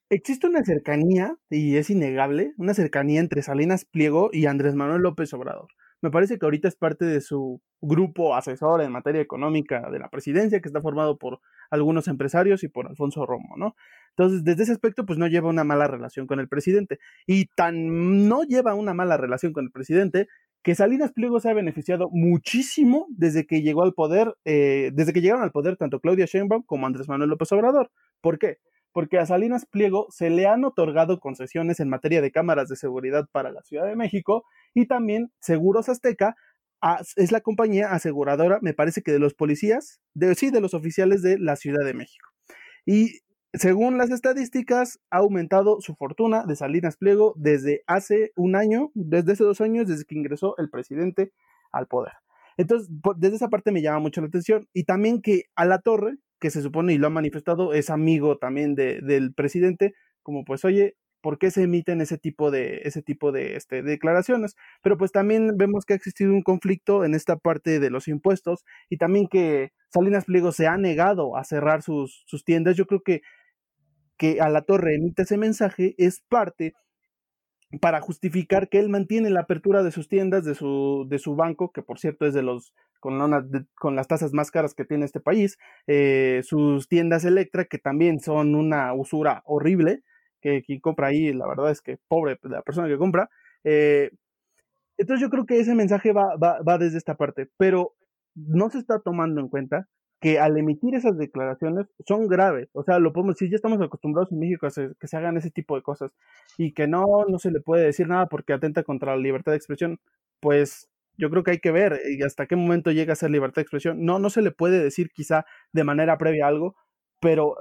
existe una cercanía, y es innegable, una cercanía entre Salinas Pliego y Andrés Manuel López Obrador. Me parece que ahorita es parte de su grupo asesor en materia económica de la presidencia, que está formado por algunos empresarios y por Alfonso Romo, ¿no? Entonces, desde ese aspecto, pues no lleva una mala relación con el presidente. Y tan no lleva una mala relación con el presidente que Salinas Pliego se ha beneficiado muchísimo desde que llegó al poder, eh, desde que llegaron al poder tanto Claudia Sheinbaum como Andrés Manuel López Obrador. ¿Por qué? Porque a Salinas Pliego se le han otorgado concesiones en materia de cámaras de seguridad para la Ciudad de México y también Seguros Azteca es la compañía aseguradora, me parece que de los policías, de, sí, de los oficiales de la Ciudad de México. Y según las estadísticas, ha aumentado su fortuna de Salinas Pliego desde hace un año, desde hace dos años, desde que ingresó el presidente al poder. Entonces, desde esa parte me llama mucho la atención. Y también que a la torre, que se supone y lo ha manifestado, es amigo también de, del presidente, como pues, oye, ¿por qué se emiten ese tipo de, ese tipo de este, declaraciones? Pero pues también vemos que ha existido un conflicto en esta parte de los impuestos y también que Salinas Pliego se ha negado a cerrar sus, sus tiendas. Yo creo que que a la torre emite ese mensaje es parte para justificar que él mantiene la apertura de sus tiendas, de su, de su banco, que por cierto es de los con, con las tasas más caras que tiene este país, eh, sus tiendas Electra, que también son una usura horrible, que quien compra ahí, la verdad es que pobre la persona que compra. Eh, entonces yo creo que ese mensaje va, va, va desde esta parte, pero no se está tomando en cuenta que al emitir esas declaraciones son graves. O sea, lo podemos decir, ya estamos acostumbrados en México a que se hagan ese tipo de cosas y que no, no se le puede decir nada porque atenta contra la libertad de expresión. Pues yo creo que hay que ver y hasta qué momento llega a ser libertad de expresión. No, no se le puede decir quizá de manera previa algo, pero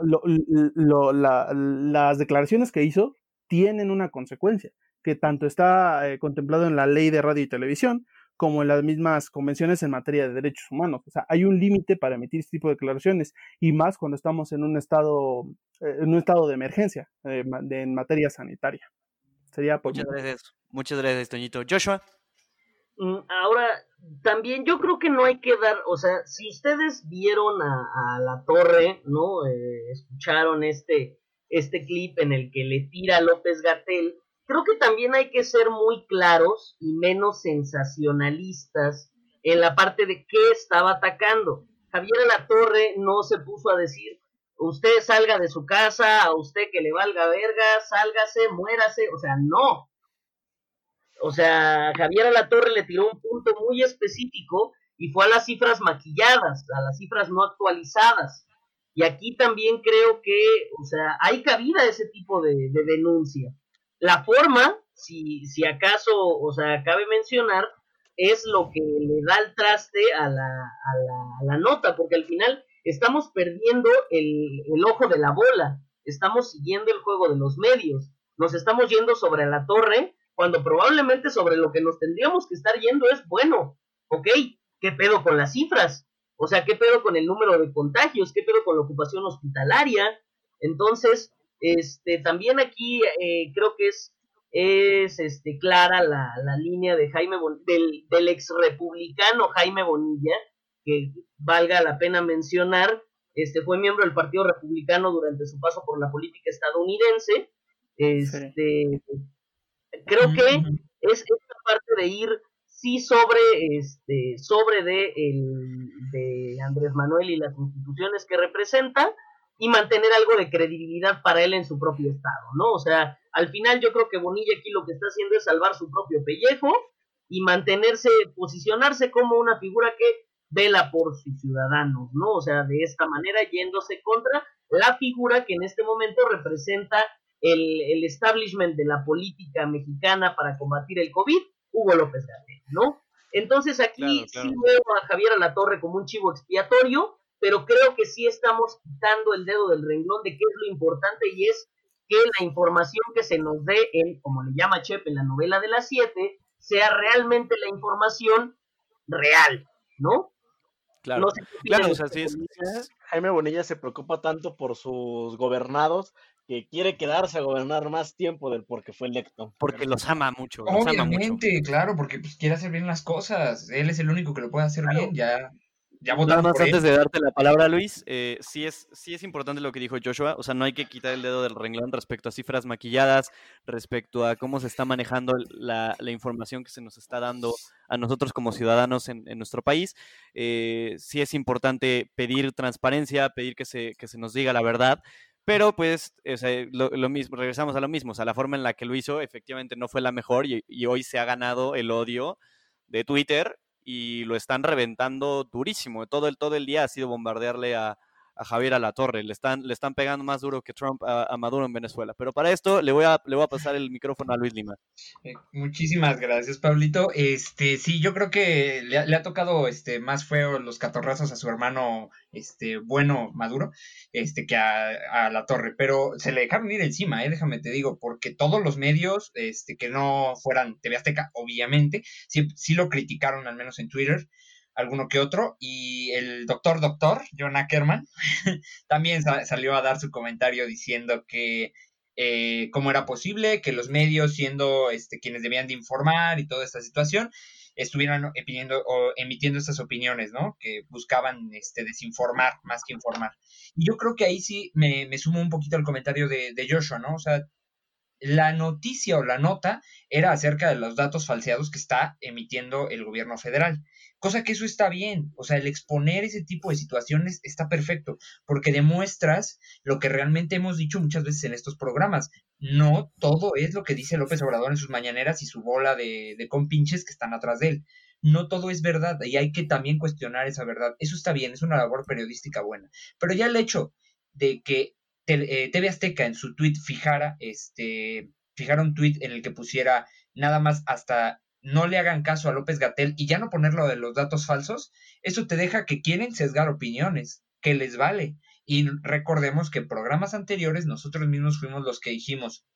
las declaraciones que hizo tienen una consecuencia que tanto está eh, contemplado en la ley de radio y televisión, como en las mismas convenciones en materia de derechos humanos. O sea, hay un límite para emitir este tipo de declaraciones y más cuando estamos en un estado, eh, en un estado de emergencia eh, en materia sanitaria. Sería Muchas gracias, muchas gracias, Toñito. Joshua. Mm, ahora, también yo creo que no hay que dar, o sea, si ustedes vieron a, la torre, ¿no? Eh, escucharon este, este clip en el que le tira López Gatel, creo que también hay que ser muy claros y menos sensacionalistas en la parte de qué estaba atacando. Javier Torre no se puso a decir, usted salga de su casa, a usted que le valga verga, sálgase, muérase, o sea, no. O sea, Javier Torre le tiró un punto muy específico y fue a las cifras maquilladas, a las cifras no actualizadas. Y aquí también creo que, o sea, hay cabida ese tipo de denuncia. La forma, si, si acaso, o sea, cabe mencionar, es lo que le da el traste a la, a la, nota, porque al final estamos perdiendo el, el, ojo de la bola, estamos siguiendo el juego de los medios, nos estamos yendo sobre la torre, cuando probablemente sobre lo que nos tendríamos que estar yendo es, bueno, ok, ¿qué pedo con las cifras? O sea, ¿qué pedo con el número de contagios? ¿Qué pedo con la ocupación hospitalaria? Entonces, este, también aquí eh, creo que es, es este, clara la, la línea de Jaime del, del ex republicano Jaime Bonilla, que valga la pena mencionar, este, fue miembro del Partido Republicano durante su paso por la política estadounidense. Este, Creo que es esta parte de ir sí sobre este sobre de, el, de Andrés Manuel y las instituciones que representa y mantener algo de credibilidad para él en su propio estado, ¿no? O sea, al final yo creo que Bonilla aquí lo que está haciendo es salvar su propio pellejo y mantenerse, posicionarse como una figura que vela por sus ciudadanos, ¿no? O sea, de esta manera yéndose contra la figura que en este momento representa el, el establishment de la política mexicana para combatir el COVID, Hugo López Gatel, ¿no? Entonces aquí sí veo a Javier Alatorre como un chivo expiatorio, pero creo que sí estamos quitando el dedo del renglón de qué es lo importante y es que la información que se nos dé en, como le llama Chep en la novela de las siete, sea realmente la información real, ¿no? Claro, claro, o sea, sí es, Jaime Bonilla se preocupa tanto por sus gobernados que quiere quedarse a gobernar más tiempo del porque fue electo. Porque los ama mucho. Obviamente, claro, porque pues, quiere hacer bien las cosas. Él es el único que lo puede hacer bien, ya ya Nada más antes de darte la palabra, Luis, eh, sí, es, sí es importante lo que dijo Joshua, o sea, no hay que quitar el dedo del renglón respecto a cifras maquilladas, respecto a cómo se está manejando la, información que se nos está dando a nosotros como ciudadanos en, nuestro país. Eh, sí es importante pedir transparencia, pedir que se, que se nos diga la verdad, pero pues lo, mismo, regresamos a lo mismo, o sea, la forma en la que lo hizo efectivamente no fue la mejor y, y hoy se ha ganado el odio de Twitter y lo están reventando durísimo. Todo el, todo el día ha sido bombardearle a, a Javier Alatorre. Le están, le están pegando más duro que Trump a, Maduro en Venezuela. Pero para esto le voy a, le voy a pasar el micrófono a Luis Lima. Eh, muchísimas gracias, Pablito. Este, sí, yo creo que le, ha tocado este, más feo los catorrazos a su hermano este, bueno Maduro este, que a, la torre. Pero se le dejaron ir encima, eh, déjame te digo, porque todos los medios este, que no fueran TV Azteca, obviamente, sí, sí lo criticaron, al menos en Twitter alguno que otro, y el doctor doctor, John Ackerman, también salió a dar su comentario diciendo que eh, cómo era posible que los medios, siendo este, quienes debían de informar y toda esta situación, estuvieran o emitiendo estas opiniones, ¿no? Que buscaban este, desinformar más que informar. Y yo creo que ahí sí me, me sumo un poquito al comentario de, de Joshua, ¿no? O sea, la noticia o la nota era acerca de los datos falseados que está emitiendo el gobierno federal. Cosa que eso está bien, o sea, el exponer ese tipo de situaciones está perfecto, porque demuestras lo que realmente hemos dicho muchas veces en estos programas. No todo es lo que dice López Obrador en sus mañaneras y su bola de, de compinches que están atrás de él. No todo es verdad y hay que también cuestionar esa verdad. Eso está bien, es una labor periodística buena. Pero ya el hecho de que TV eh, Azteca en su tweet fijara, este, fijara un tweet en el que pusiera nada más hasta no le hagan caso a López Gatel y ya no ponerlo de los datos falsos, eso te deja que quieren sesgar opiniones, que les vale. Y recordemos que en programas anteriores nosotros mismos fuimos los que dijimos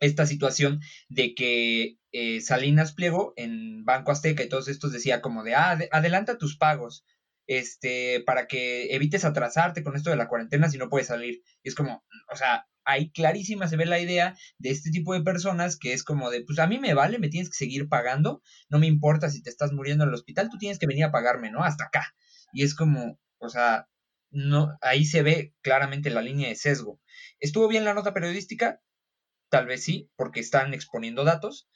esta situación de que eh, Salinas Pliego en Banco Azteca y todos estos decía como de, ah, adelanta tus pagos, este, para que evites atrasarte con esto de la cuarentena si no puedes salir. Y es como, o sea, ahí clarísima se ve la idea de este tipo de personas que es como de, pues a mí me vale, me tienes que seguir pagando, no me importa si te estás muriendo en el hospital, tú tienes que venir a pagarme, ¿no? Hasta acá. Y es como, o sea, no, ahí se ve claramente la línea de sesgo. ¿Estuvo bien la nota periodística? Tal vez sí, porque están exponiendo datos,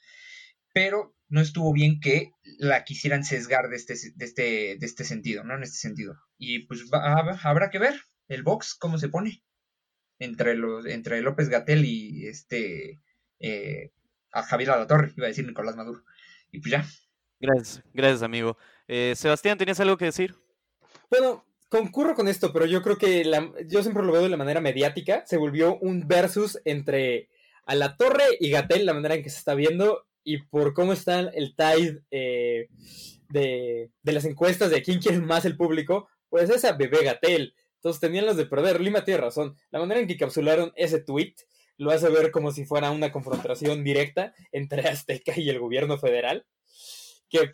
pero no estuvo bien que la quisieran sesgar de este, de este, de este sentido, ¿no? En este sentido. Y pues habrá que ver el box cómo se pone entre los entre López Gatel y este eh, a Javier Alatorre, iba a decir Nicolás Maduro. Y pues ya. Gracias, gracias amigo. Eh, Sebastián, ¿tenías algo que decir? Bueno, concurro con esto, pero yo creo que la, yo siempre lo veo de la manera mediática. Se volvió un versus entre Alatorre y Gatel, la manera en que se está viendo, y por cómo está el tide eh, de, de, las encuestas de quién quiere más el público, pues esa bebé Gatel. Entonces tenían los de perder. Lima tiene razón. La manera en que capsularon ese tweet lo hace ver como si fuera una confrontación directa entre Azteca y el gobierno federal. Que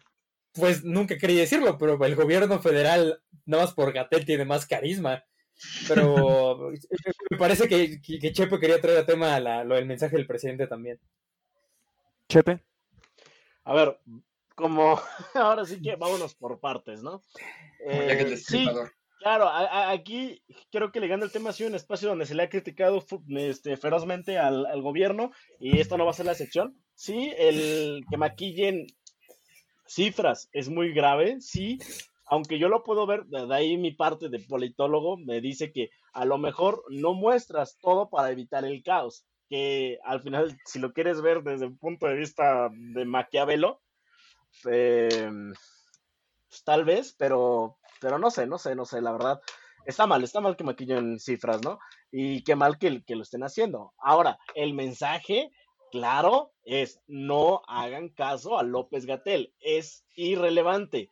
pues nunca quería decirlo, pero el gobierno federal, nada más por Gatel, tiene más carisma. Pero me parece que, que, Chepe quería traer a tema lo del mensaje del presidente también. Chepe. A ver, como ahora sí que vámonos por partes, ¿no? Eh, sí, Claro, aquí creo que le gana el tema ha sido un espacio donde se le ha criticado este, ferozmente al, gobierno y esto no va a ser la excepción. Sí, el que maquillen cifras es muy grave, sí, aunque yo lo puedo ver, de ahí mi parte de politólogo me dice que a lo mejor no muestras todo para evitar el caos, que al final, si lo quieres ver desde un punto de vista de Maquiavelo, eh, pues, tal vez, pero pero no sé, no sé, no sé, la verdad. Está mal, está mal que maquillen cifras, ¿no? Y qué mal que, que lo estén haciendo. Ahora, el mensaje, claro, es no hagan caso a López Gatel. Es irrelevante.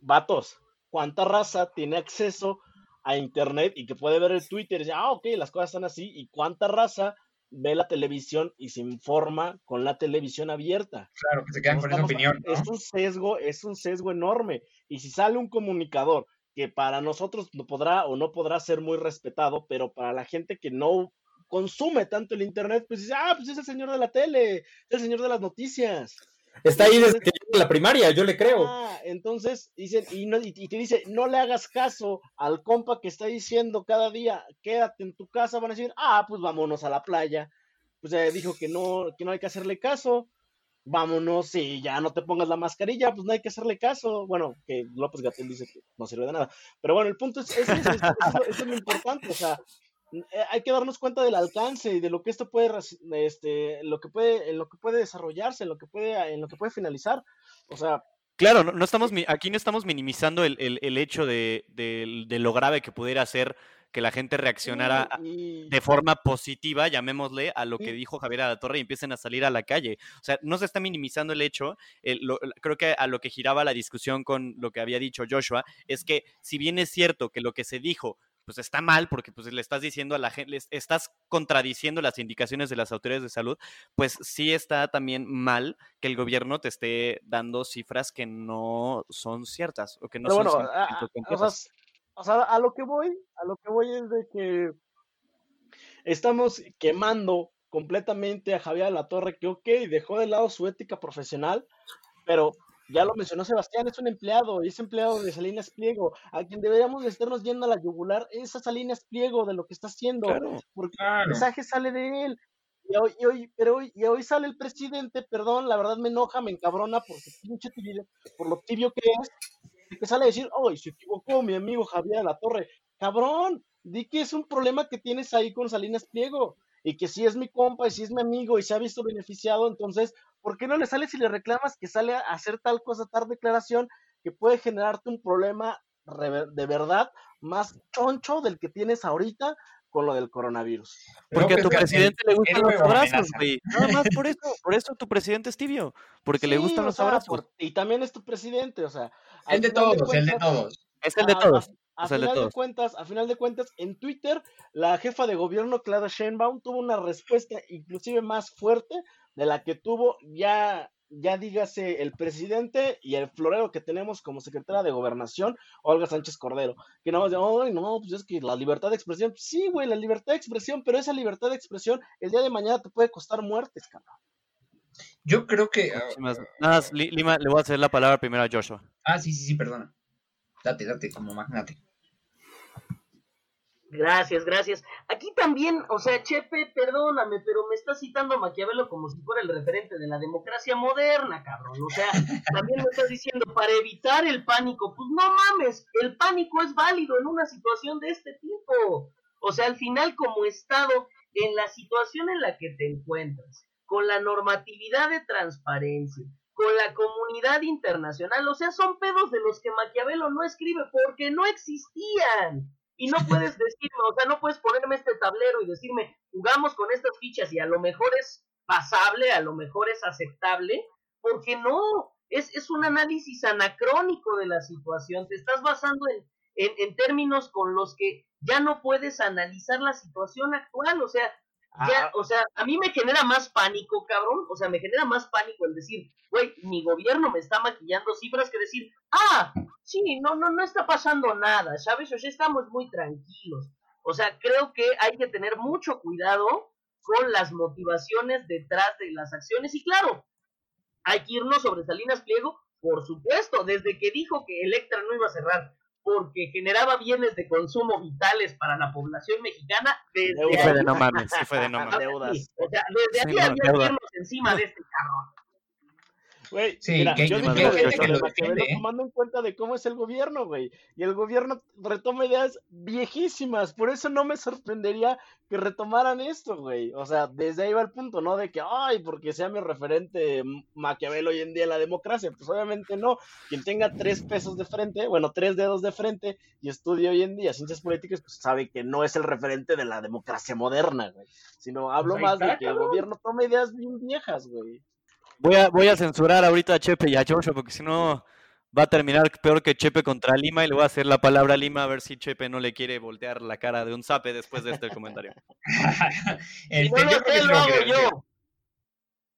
Vatos, ¿cuánta raza tiene acceso a Internet y que puede ver el Twitter y decir, ah, ok, las cosas están así? ¿Y cuánta raza ve la televisión y se informa con la televisión abierta. Claro, que se quedan con esa opinión. Es un sesgo, es un sesgo enorme. Y si sale un comunicador que para nosotros no podrá o no podrá ser muy respetado, pero para la gente que no consume tanto el internet, pues dice, ah, pues es el señor de la tele, es el señor de las noticias. Está ahí desde que la primaria, yo le creo. Ah, entonces dicen, y, y, te dice, no le hagas caso al compa que está diciendo cada día, quédate en tu casa, van a decir, ah, pues vámonos a la playa. Pues ya dijo que no, que no hay que hacerle caso. Vámonos, y ya no te pongas la mascarilla, pues no hay que hacerle caso. Bueno, que López Gatel dice que no sirve de nada. Pero bueno, el punto es, es, es, es lo importante, o sea, eh, hay que darnos cuenta del alcance y de lo que esto puede este lo que puede lo que puede desarrollarse en lo que puede en lo que puede finalizar o sea Claro, no, no estamos, aquí no estamos minimizando el, el- el hecho de, de- de lo grave que pudiera ser que la gente reaccionara a- Y- de forma positiva, llamémosle, a lo que dijo Javier Torre y empiecen a salir a la calle. O sea, no se está minimizando el hecho. el- lo- creo que a lo que giraba la discusión con lo que había dicho Joshua es que si bien es cierto que lo que se dijo pues está mal porque pues le estás diciendo a la gente, les estás contradiciendo las indicaciones de las autoridades de salud, pues sí está también mal que el gobierno te esté dando cifras que no son ciertas o que no Pero son bueno, a, 100% a- o, completas. sea, o sea, a lo que voy, a lo que voy es de que estamos quemando completamente a Javier La Torre, que ok, dejó de lado su ética profesional, pero ya lo mencionó Sebastián, es un empleado, es empleado de Salinas Pliego, a quien deberíamos de estarnos yendo a la yugular, es a Salinas Pliego de lo que está haciendo, Claro. porque el mensaje sale de él. Y hoy, y hoy- pero hoy, y hoy sale el presidente, perdón, la verdad me enoja, me encabrona porque pinche tibio, por lo tibio que es, y que sale a decir, oh, se equivocó mi amigo Javier La Torre. Cabrón, di que es un problema que tienes ahí con Salinas Pliego, y que si es mi compa, y si es mi amigo, y se ha visto beneficiado, entonces, ¿por qué no le sales y le reclamas que sale a hacer tal cosa, tal declaración, que puede generarte un problema de verdad más choncho del que tienes ahorita con lo del coronavirus? Porque a tu presidente le gustan los abrazos, güey. Nada más por eso, por eso tu presidente es tibio, porque le Sí, gustan o los sea, abrazos. por- y también es tu presidente, o sea. El de todos, el de todos. Es el de a- todos. A, de final de cuentas, a final de cuentas, en Twitter, la jefa de gobierno, Clara Sheinbaum, tuvo una respuesta inclusive más fuerte de la que tuvo ya, ya dígase, el presidente y el florero que tenemos como secretaria de gobernación, Olga Sánchez Cordero, que nada más de, ay, no, pues es que la libertad de expresión, sí, güey, la libertad de expresión, pero esa libertad de expresión el día de mañana te puede costar muertes, cabrón. Yo creo que. ah, Muchísimas- Nada Lima, le voy a hacer la palabra primero a Joshua. Ah, sí, sí, sí, perdona. Date, date, como magnate. Gracias, gracias. Aquí también, o sea, Chepe, perdóname, pero me estás citando a Maquiavelo como si fuera el referente de la democracia moderna, cabrón. O sea, también me estás diciendo para evitar el pánico. Pues no mames, el pánico es válido en una situación de este tipo. O sea, al final, como Estado, en la situación en la que te encuentras, con la normatividad de transparencia, con la comunidad internacional, o sea, son pedos de los que Maquiavelo no escribe porque no existían. Y no puedes decirme, o sea, no puedes ponerme este tablero y decirme, jugamos con estas fichas y a lo mejor es pasable, a lo mejor es aceptable, porque no, es, es un análisis anacrónico de la situación, te estás basando en, en, en términos con los que ya no puedes analizar la situación actual, o sea, ya, o sea, a mí me genera más pánico, cabrón, o sea, me genera más pánico el decir, güey, mi gobierno me está maquillando cifras que decir, ah, sí, no, no, no está pasando nada, ¿sabes? O sea, estamos muy tranquilos. O sea, creo que hay que tener mucho cuidado con las motivaciones detrás de las acciones y claro, hay que irnos sobre Salinas Pliego, por supuesto, desde que dijo que Electra no iba a cerrar porque generaba bienes de consumo vitales para la población mexicana, desde Deuda. Sí fue de no mames, sí fue de no mames. Deudas. Sí, o sea, desde Sí, ahí no, había irnos encima de este cabrón. Güey, Sí, mira, que- yo que digo lo gente de que lo Maquiavelo defiende, ¿eh? tomando en cuenta de cómo es el gobierno, güey. Y el gobierno retoma ideas viejísimas. Por eso no me sorprendería que retomaran esto, güey. O sea, desde ahí va el punto, ¿no? De que, ay, porque sea mi referente Maquiavelo hoy en día en la democracia. Pues obviamente no. Quien tenga tres pesos de frente, bueno, tres dedos de frente y estudie hoy en día ciencias políticas, pues sabe que no es el referente de la democracia moderna, güey. Sino hablo Pues más está, de que el gobierno toma ideas bien viejas, güey. Voy a, voy a censurar ahorita a Chepe y a Joshua porque si no va a terminar peor que Chepe contra Lima y le voy a hacer la palabra a Lima a ver si Chepe no le quiere voltear la cara de un zape después de este comentario. No lo yo creo que lo lo hago yo.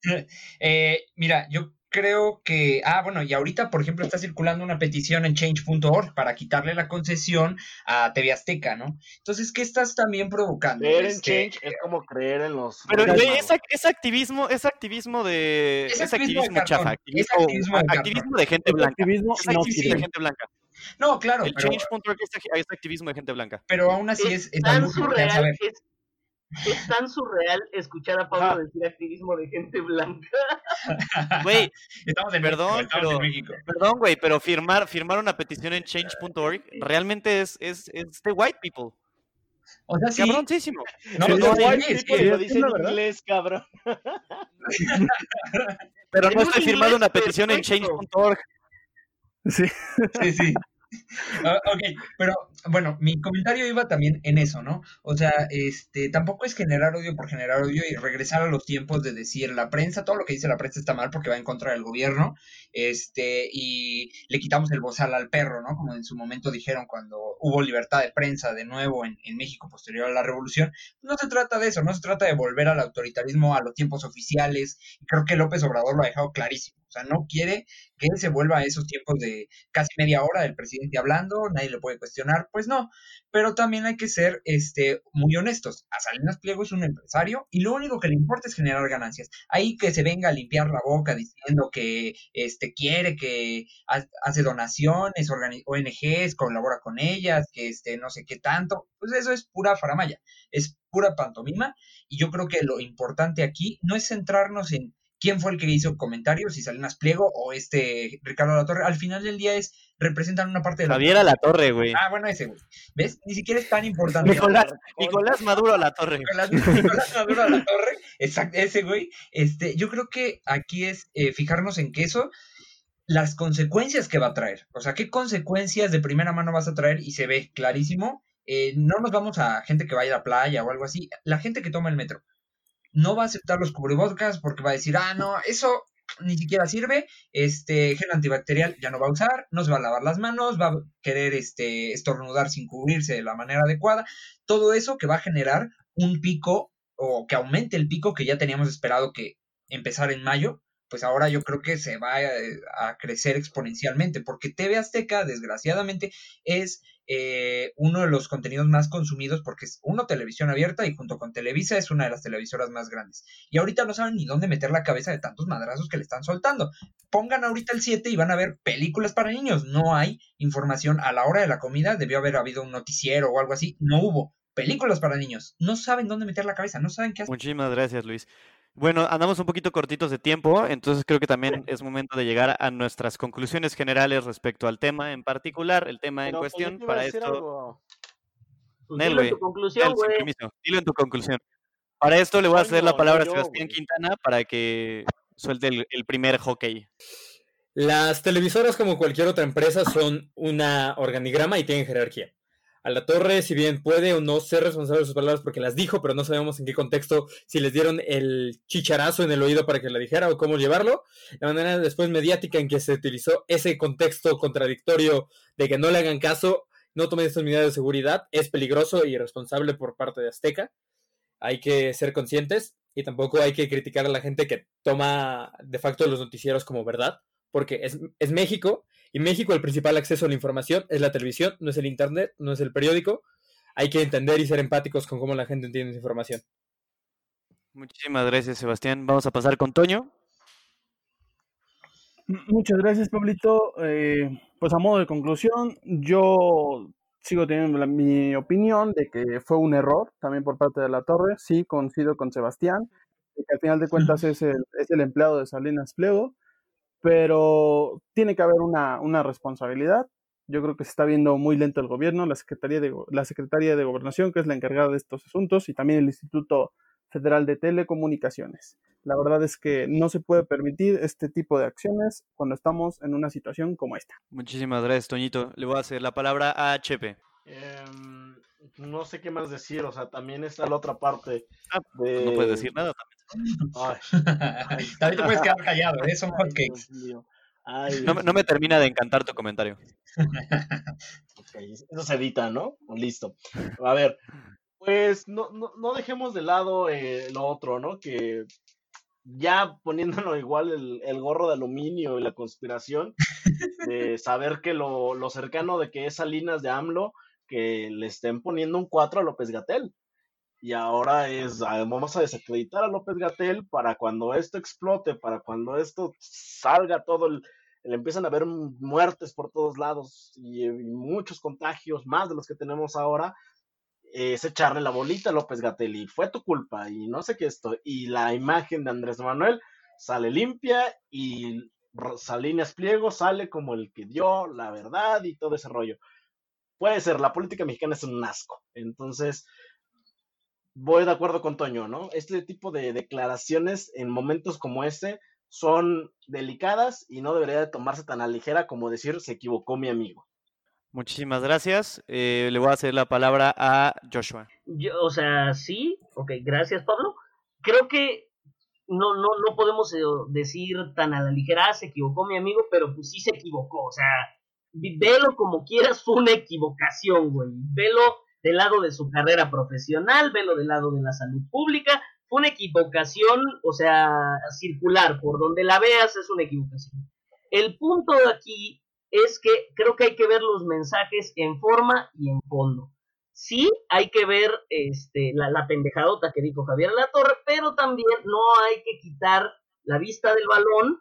Eh, mira, yo creo que, ah, bueno, y ahorita, por ejemplo, está circulando una petición en change.org para quitarle la concesión a TV Azteca, ¿no? Entonces, ¿qué estás también provocando? Creer en Este, change es como creer en los. Pero güey, es, ac- es activismo, es activismo de. Es Es activismo de activismo cartón, chafa, es activismo, de activismo de gente Es blanca. activismo Es no activismo de gente blanca. No, claro, El pero, change.org es, ac- es activismo de gente blanca. pero aún así es, Es es tan surreal, ver. es, es tan surreal escuchar a Pablo decir activismo de gente blanca. Güey, Estamos en Perdón, México, estamos pero- en México. perdón, güey, pero firmar, firmar una petición en change.org realmente es, es, es de white people. O sea, sí, Cabroncísimo. no, no, no, white es que- lo es dice en inglés, cabrón. Pero no estoy firmando una petición en change.org. Sí. Sí, sí. Ah, ok, pero bueno, mi comentario iba también en eso, ¿no? O sea, este, tampoco es generar odio por generar odio y regresar a los tiempos de decir la prensa, todo lo que dice la prensa está mal porque va en contra del gobierno, este, y le quitamos el bozal al perro, ¿no? Como en su momento dijeron cuando hubo libertad de prensa de nuevo en, en México posterior a la revolución. No se trata de eso, no se trata de volver al autoritarismo, a los tiempos oficiales, creo que López Obrador lo ha dejado clarísimo. O sea, no quiere que se vuelva a esos tiempos de casi media hora del presidente hablando, nadie lo puede cuestionar, pues no. Pero también hay que ser este, muy honestos. A Salinas Pliego es un empresario y lo único que le importa es generar ganancias. Ahí que se venga a limpiar la boca diciendo que este, quiere, que hace donaciones, ONGs, colabora con ellas, que este, no sé qué tanto, pues eso es pura faramaya, es pura pantomima. Y yo creo que lo importante aquí no es centrarnos en quién fue el que hizo comentarios, si Salinas Pliego o este Ricardo La Torre. Al final del día es, representan una parte de la... Javier La Torre, güey. Ah, bueno, ese, güey. ¿Ves? Ni siquiera es tan importante. Nicolás, Nicolás Maduro La Torre. Nicolás, Nicolás Maduro La Torre, exacto, ese, güey. Este, yo creo que aquí es eh, fijarnos en que eso las consecuencias que va a traer. O sea, qué consecuencias de primera mano vas a traer y se ve clarísimo. Eh, no nos vamos a gente que vaya a la playa o algo así. La gente que toma el metro no va a aceptar los cubrebocas porque va a decir, ah, no, eso ni siquiera sirve, este gel antibacterial ya no va a usar, no se va a lavar las manos, va a querer este, estornudar sin cubrirse de la manera adecuada, todo eso que va a generar un pico o que aumente el pico que ya teníamos esperado que empezar en mayo, pues ahora yo creo que se va a, crecer exponencialmente, porque TV Azteca, desgraciadamente, es eh, uno de los contenidos más consumidos porque es uno televisión abierta y junto con Televisa es una de las televisoras más grandes. Y ahorita no saben ni dónde meter la cabeza de tantos madrazos que le están soltando. Pongan ahorita el 7 y van a ver películas para niños. No hay información a la hora de la comida, debió haber habido un noticiero o algo así, no hubo. Películas para niños. No saben dónde meter la cabeza, no saben qué hacer. Muchísimas gracias, Luis. Bueno, andamos un poquito cortitos de tiempo, entonces creo que también es momento de llegar a nuestras conclusiones generales respecto al tema en particular, el tema en pues, cuestión. para esto, pues dilo en tu conclusión, Dilo en tu conclusión. Para esto le voy a ceder la palabra a Sebastián Quintana para que suelte el primer hockey. Las televisoras, como cualquier otra empresa, son una organigrama y tienen jerarquía a la torre, si bien puede o no ser responsable de sus palabras porque las dijo, pero no sabemos en qué contexto, si les dieron el chicharazo en el oído para que la dijera o cómo llevarlo. La manera después mediática en que se utilizó ese contexto contradictorio de que no le hagan caso, no tomen estas medidas de seguridad, es peligroso y irresponsable por parte de Azteca. Hay que ser conscientes y tampoco hay que criticar a la gente que toma de facto los noticieros como verdad, porque es, es México y México el principal acceso a la información es la televisión, no es el Internet, no es el periódico. Hay que entender y ser empáticos con cómo la gente entiende esa información. Muchísimas gracias, Sebastián. Vamos a pasar con Toño. Muchas gracias, Pablito. Eh, pues a modo de conclusión, yo sigo teniendo mi opinión de que fue un error también por parte de la torre. Sí, coincido con Sebastián, que al final de cuentas es el, es el empleado de Salinas Pliego pero tiene que haber una, una, responsabilidad. Yo creo que se está viendo muy lento el gobierno, la Secretaría, de, la Secretaría de Gobernación, que es la encargada de estos asuntos, y también el Instituto Federal de Telecomunicaciones. La verdad es que no se puede permitir este tipo de acciones cuando estamos en una situación como esta. Muchísimas gracias, Toñito. Le voy a hacer la palabra a Chepe. Em, no sé qué más decir, o sea, también está la otra parte. Ah, no puedes decir nada también. También te puedes quedar callado, ¿eh? son no, me termina de encantar tu comentario. eso se edita, ¿no? Listo. A ver, pues no, no, dejemos de lado eh, lo otro, ¿no? Que ya poniéndolo igual el, gorro de aluminio y la conspiración, de saber que lo, lo cercano de que es Salinas de AMLO, que le estén poniendo un 4 a López Gatel y ahora es, ah, vamos a desacreditar a López Gatel para cuando esto explote, para cuando esto salga todo, el, empiezan a haber muertes por todos lados y, muchos contagios, más de los que tenemos ahora, es echarle la bolita a López Gatel y fue tu culpa y no sé qué esto. Y la imagen de Andrés Manuel sale limpia y Salinas Pliego sale como el que dio la verdad y todo ese rollo. Puede ser, la política mexicana es un asco. Entonces, voy de acuerdo con Toño, ¿no? Este tipo de declaraciones en momentos como este son delicadas y no debería de tomarse tan a ligera como decir se equivocó mi amigo. Muchísimas gracias. Eh, le voy a hacer la palabra a Joshua. Yo, o sea, sí, ok, gracias Pablo. Creo que no, no, no podemos eh, decir tan a la ligera, ah, se equivocó mi amigo, pero pues sí se equivocó. O sea, velo como quieras, fue una equivocación, güey. Velo del lado de su carrera profesional, velo del lado de la salud pública. Fue una equivocación, o sea, circular, por donde la veas es una equivocación. El punto de aquí es que creo que hay que ver los mensajes en forma y en fondo sí hay que ver este, la, la pendejadota que dijo Javier La Torre, pero también no hay que quitar la vista del balón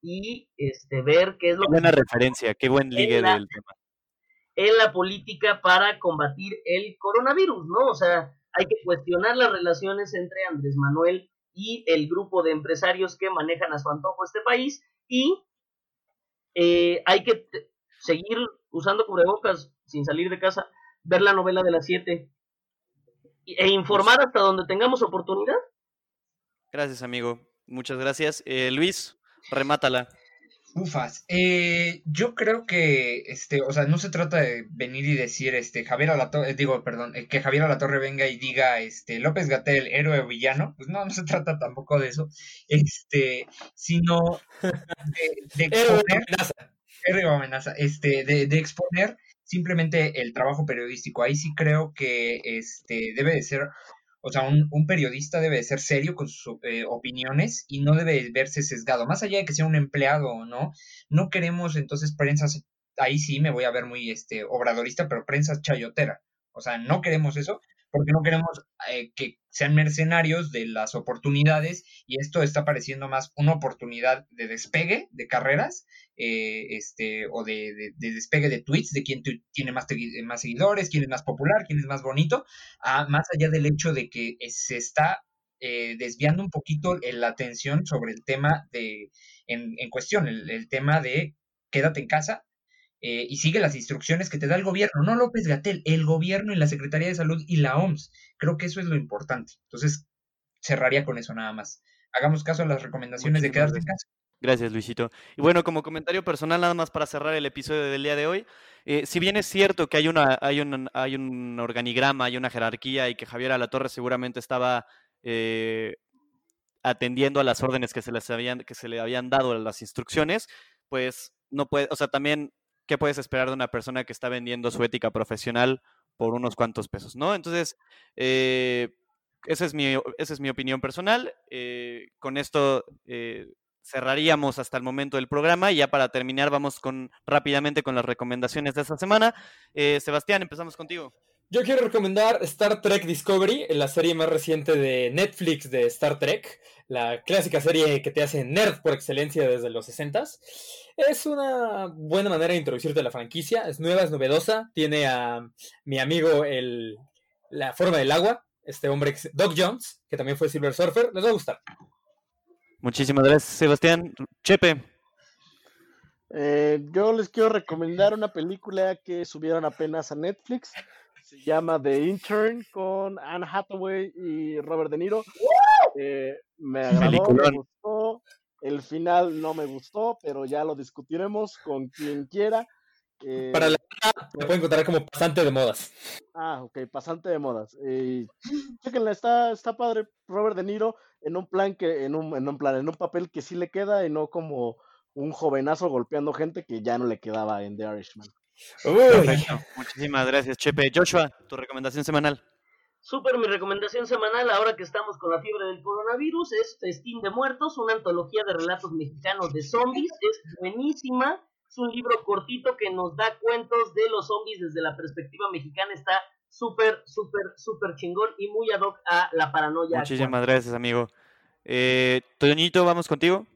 y este, ver qué es lo qué buena referencia, qué buen ligue del tema. En la política para combatir el coronavirus, ¿no? O sea, hay que cuestionar las relaciones entre Andrés Manuel y el grupo de empresarios que manejan a su antojo este país y eh, hay que seguir usando cubrebocas sin salir de casa ver la novela de las 7 e informar hasta donde tengamos oportunidad. Gracias, amigo. Muchas gracias. Eh, Luis, remátala. Ufas, eh, yo creo que, este, o sea, no se trata de venir y decir, este, Javier Alatorre, eh, digo, perdón, eh, que Javier Alatorre venga y diga, este, López Gatel, héroe o villano, pues no, no se trata tampoco de eso, este, sino de, exponer, héroe o amenaza, este, de, de exponer simplemente el trabajo periodístico. Ahí sí creo que este debe de ser, o sea, un, un periodista debe de ser serio con sus eh, opiniones y no debe verse sesgado. Más allá de que sea un empleado o no, no queremos entonces prensa, ahí sí me voy a ver muy este obradorista, pero prensa chayotera. O sea, no queremos eso porque no queremos eh, que sean mercenarios de las oportunidades y esto está pareciendo más una oportunidad de despegue de carreras eh, este, o de, despegue de tweets, de quién tiene más, más seguidores, quién es más popular, quién es más bonito, más allá del hecho de que se está eh, desviando un poquito la atención sobre el tema de, en, cuestión, el tema de quédate en casa, eh, y sigue las instrucciones que te da el gobierno, no López Gatel, el gobierno y la Secretaría de Salud y la OMS. Creo que eso es lo importante. Entonces, cerraría con eso nada más. Hagamos caso a las recomendaciones de quedarse en casa. Gracias, Luisito. Y bueno, como comentario personal, nada más para cerrar el episodio del día de hoy, eh, si bien es cierto que hay, una, hay, un, hay un organigrama, hay una jerarquía y que Javier Alatorre seguramente estaba eh, atendiendo a las órdenes que se, les habían, que se le habían dado, las instrucciones, pues no puede, o sea, también ¿qué puedes esperar de una persona que está vendiendo su ética profesional por unos cuantos pesos, ¿no? Entonces, eh, esa, es mi, esa es mi opinión personal. Eh, con esto eh, cerraríamos hasta el momento del programa y ya para terminar vamos con rápidamente con las recomendaciones de esta semana. Sebastián, empezamos contigo. Yo quiero recomendar Star Trek Discovery, la serie más reciente de Netflix de Star Trek, la clásica serie que te hace nerd por excelencia desde los 60 Es una buena manera de introducirte a la franquicia, es nueva, es novedosa, tiene a mi amigo el, la forma del agua, este hombre Doc Jones, que también fue Silver Surfer, les va a gustar. Muchísimas gracias, Sebastián. Chepe. Eh, yo les quiero recomendar una película que subieron apenas a Netflix se llama The Intern con Anne Hathaway y Robert De Niro. Eh, me agradó, me gustó. El final no me gustó, pero ya lo discutiremos con quien quiera. Eh, Para la me pueden encontrar como pasante de modas. Ah, ok, pasante de modas. Eh, está, está padre Robert De Niro en un plan que, en un, en un plan, en un papel que sí le queda y no como un jovenazo golpeando gente que ya no le quedaba en The Irishman. Muchísimas gracias, Chepe. Joshua, tu recomendación semanal. Súper, mi recomendación semanal, ahora que estamos con la fiebre del coronavirus, es Festín de Muertos, una antología de relatos mexicanos de zombies. Es buenísima. Es un libro cortito que nos da cuentos de los zombies desde la perspectiva mexicana. Está súper, súper, súper chingón y muy ad hoc a la paranoia. Muchísimas gracias, amigo. Eh, Toñito, vamos contigo.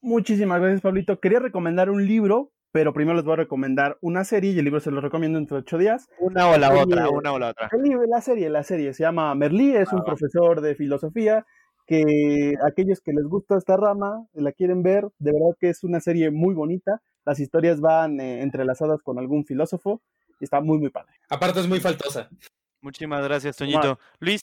Muchísimas gracias, Pablito. Quería recomendar un libro pero primero les voy a recomendar una serie y el libro se lo recomiendo entre ocho días. Una o la otra, una o la otra. El libro, la serie, la serie se llama Merlí, es un ah. profesor de filosofía que aquellos que les gusta esta rama la quieren ver, de verdad que es una serie muy bonita. Las historias van eh, entrelazadas con algún filósofo y está muy, muy padre. Aparte es muy faltosa. Muchísimas gracias, Toñito. Luis.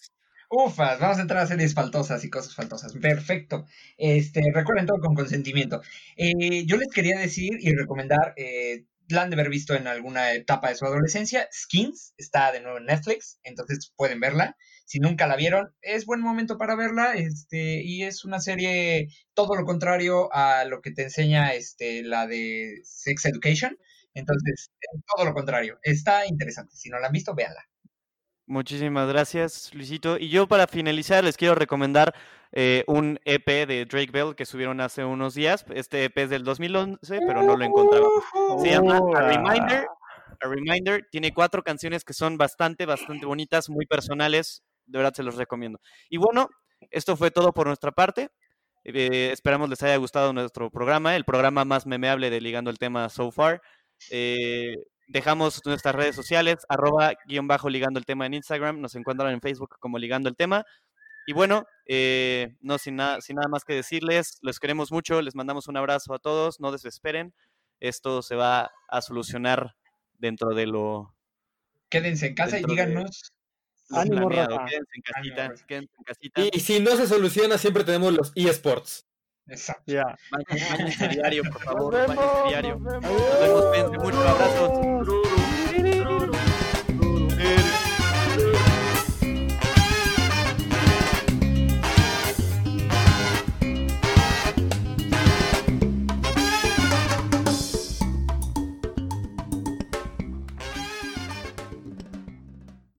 Ufas, vamos a entrar a series faltosas y cosas faltosas. Perfecto. Este, recuerden todo con consentimiento. Eh, yo les quería decir y recomendar, eh, han de haber visto en alguna etapa de su adolescencia, Skins, está de nuevo en Netflix, entonces pueden verla. Si nunca la vieron, es buen momento para verla, este, y es una serie todo lo contrario a lo que te enseña este, la de Sex Education. Entonces, todo lo contrario. Está interesante. Si no la han visto, véanla. Muchísimas gracias, Luisito. Y yo para finalizar les quiero recomendar eh, un EP de Drake Bell que subieron hace unos días. Este EP es del 2011, pero no lo encontraba. Se llama A Reminder. A Reminder tiene cuatro canciones que son bastante, bastante bonitas, muy personales. De verdad se los recomiendo. Y bueno, esto fue todo por nuestra parte. Eh, esperamos les haya gustado nuestro programa, el programa más memeable de Ligando el Tema so far. Eh, Dejamos nuestras redes sociales, arroba guion bajo ligando el tema en Instagram, nos encuentran en Facebook como ligando el tema. Y bueno, eh, no sin nada, sin nada más que decirles, los queremos mucho, les mandamos un abrazo a todos, no desesperen, esto se va a solucionar dentro de lo... Quédense en casa y díganos... Ánimo, Quédense en casita, quédense en casita. Y, si no se soluciona, siempre tenemos los eSports. Exacto. Ya. Bañense diario, por favor. Nos vemos, Bañense diario. nos vemos. Nos vemos, cuídense mucho. Abrazos.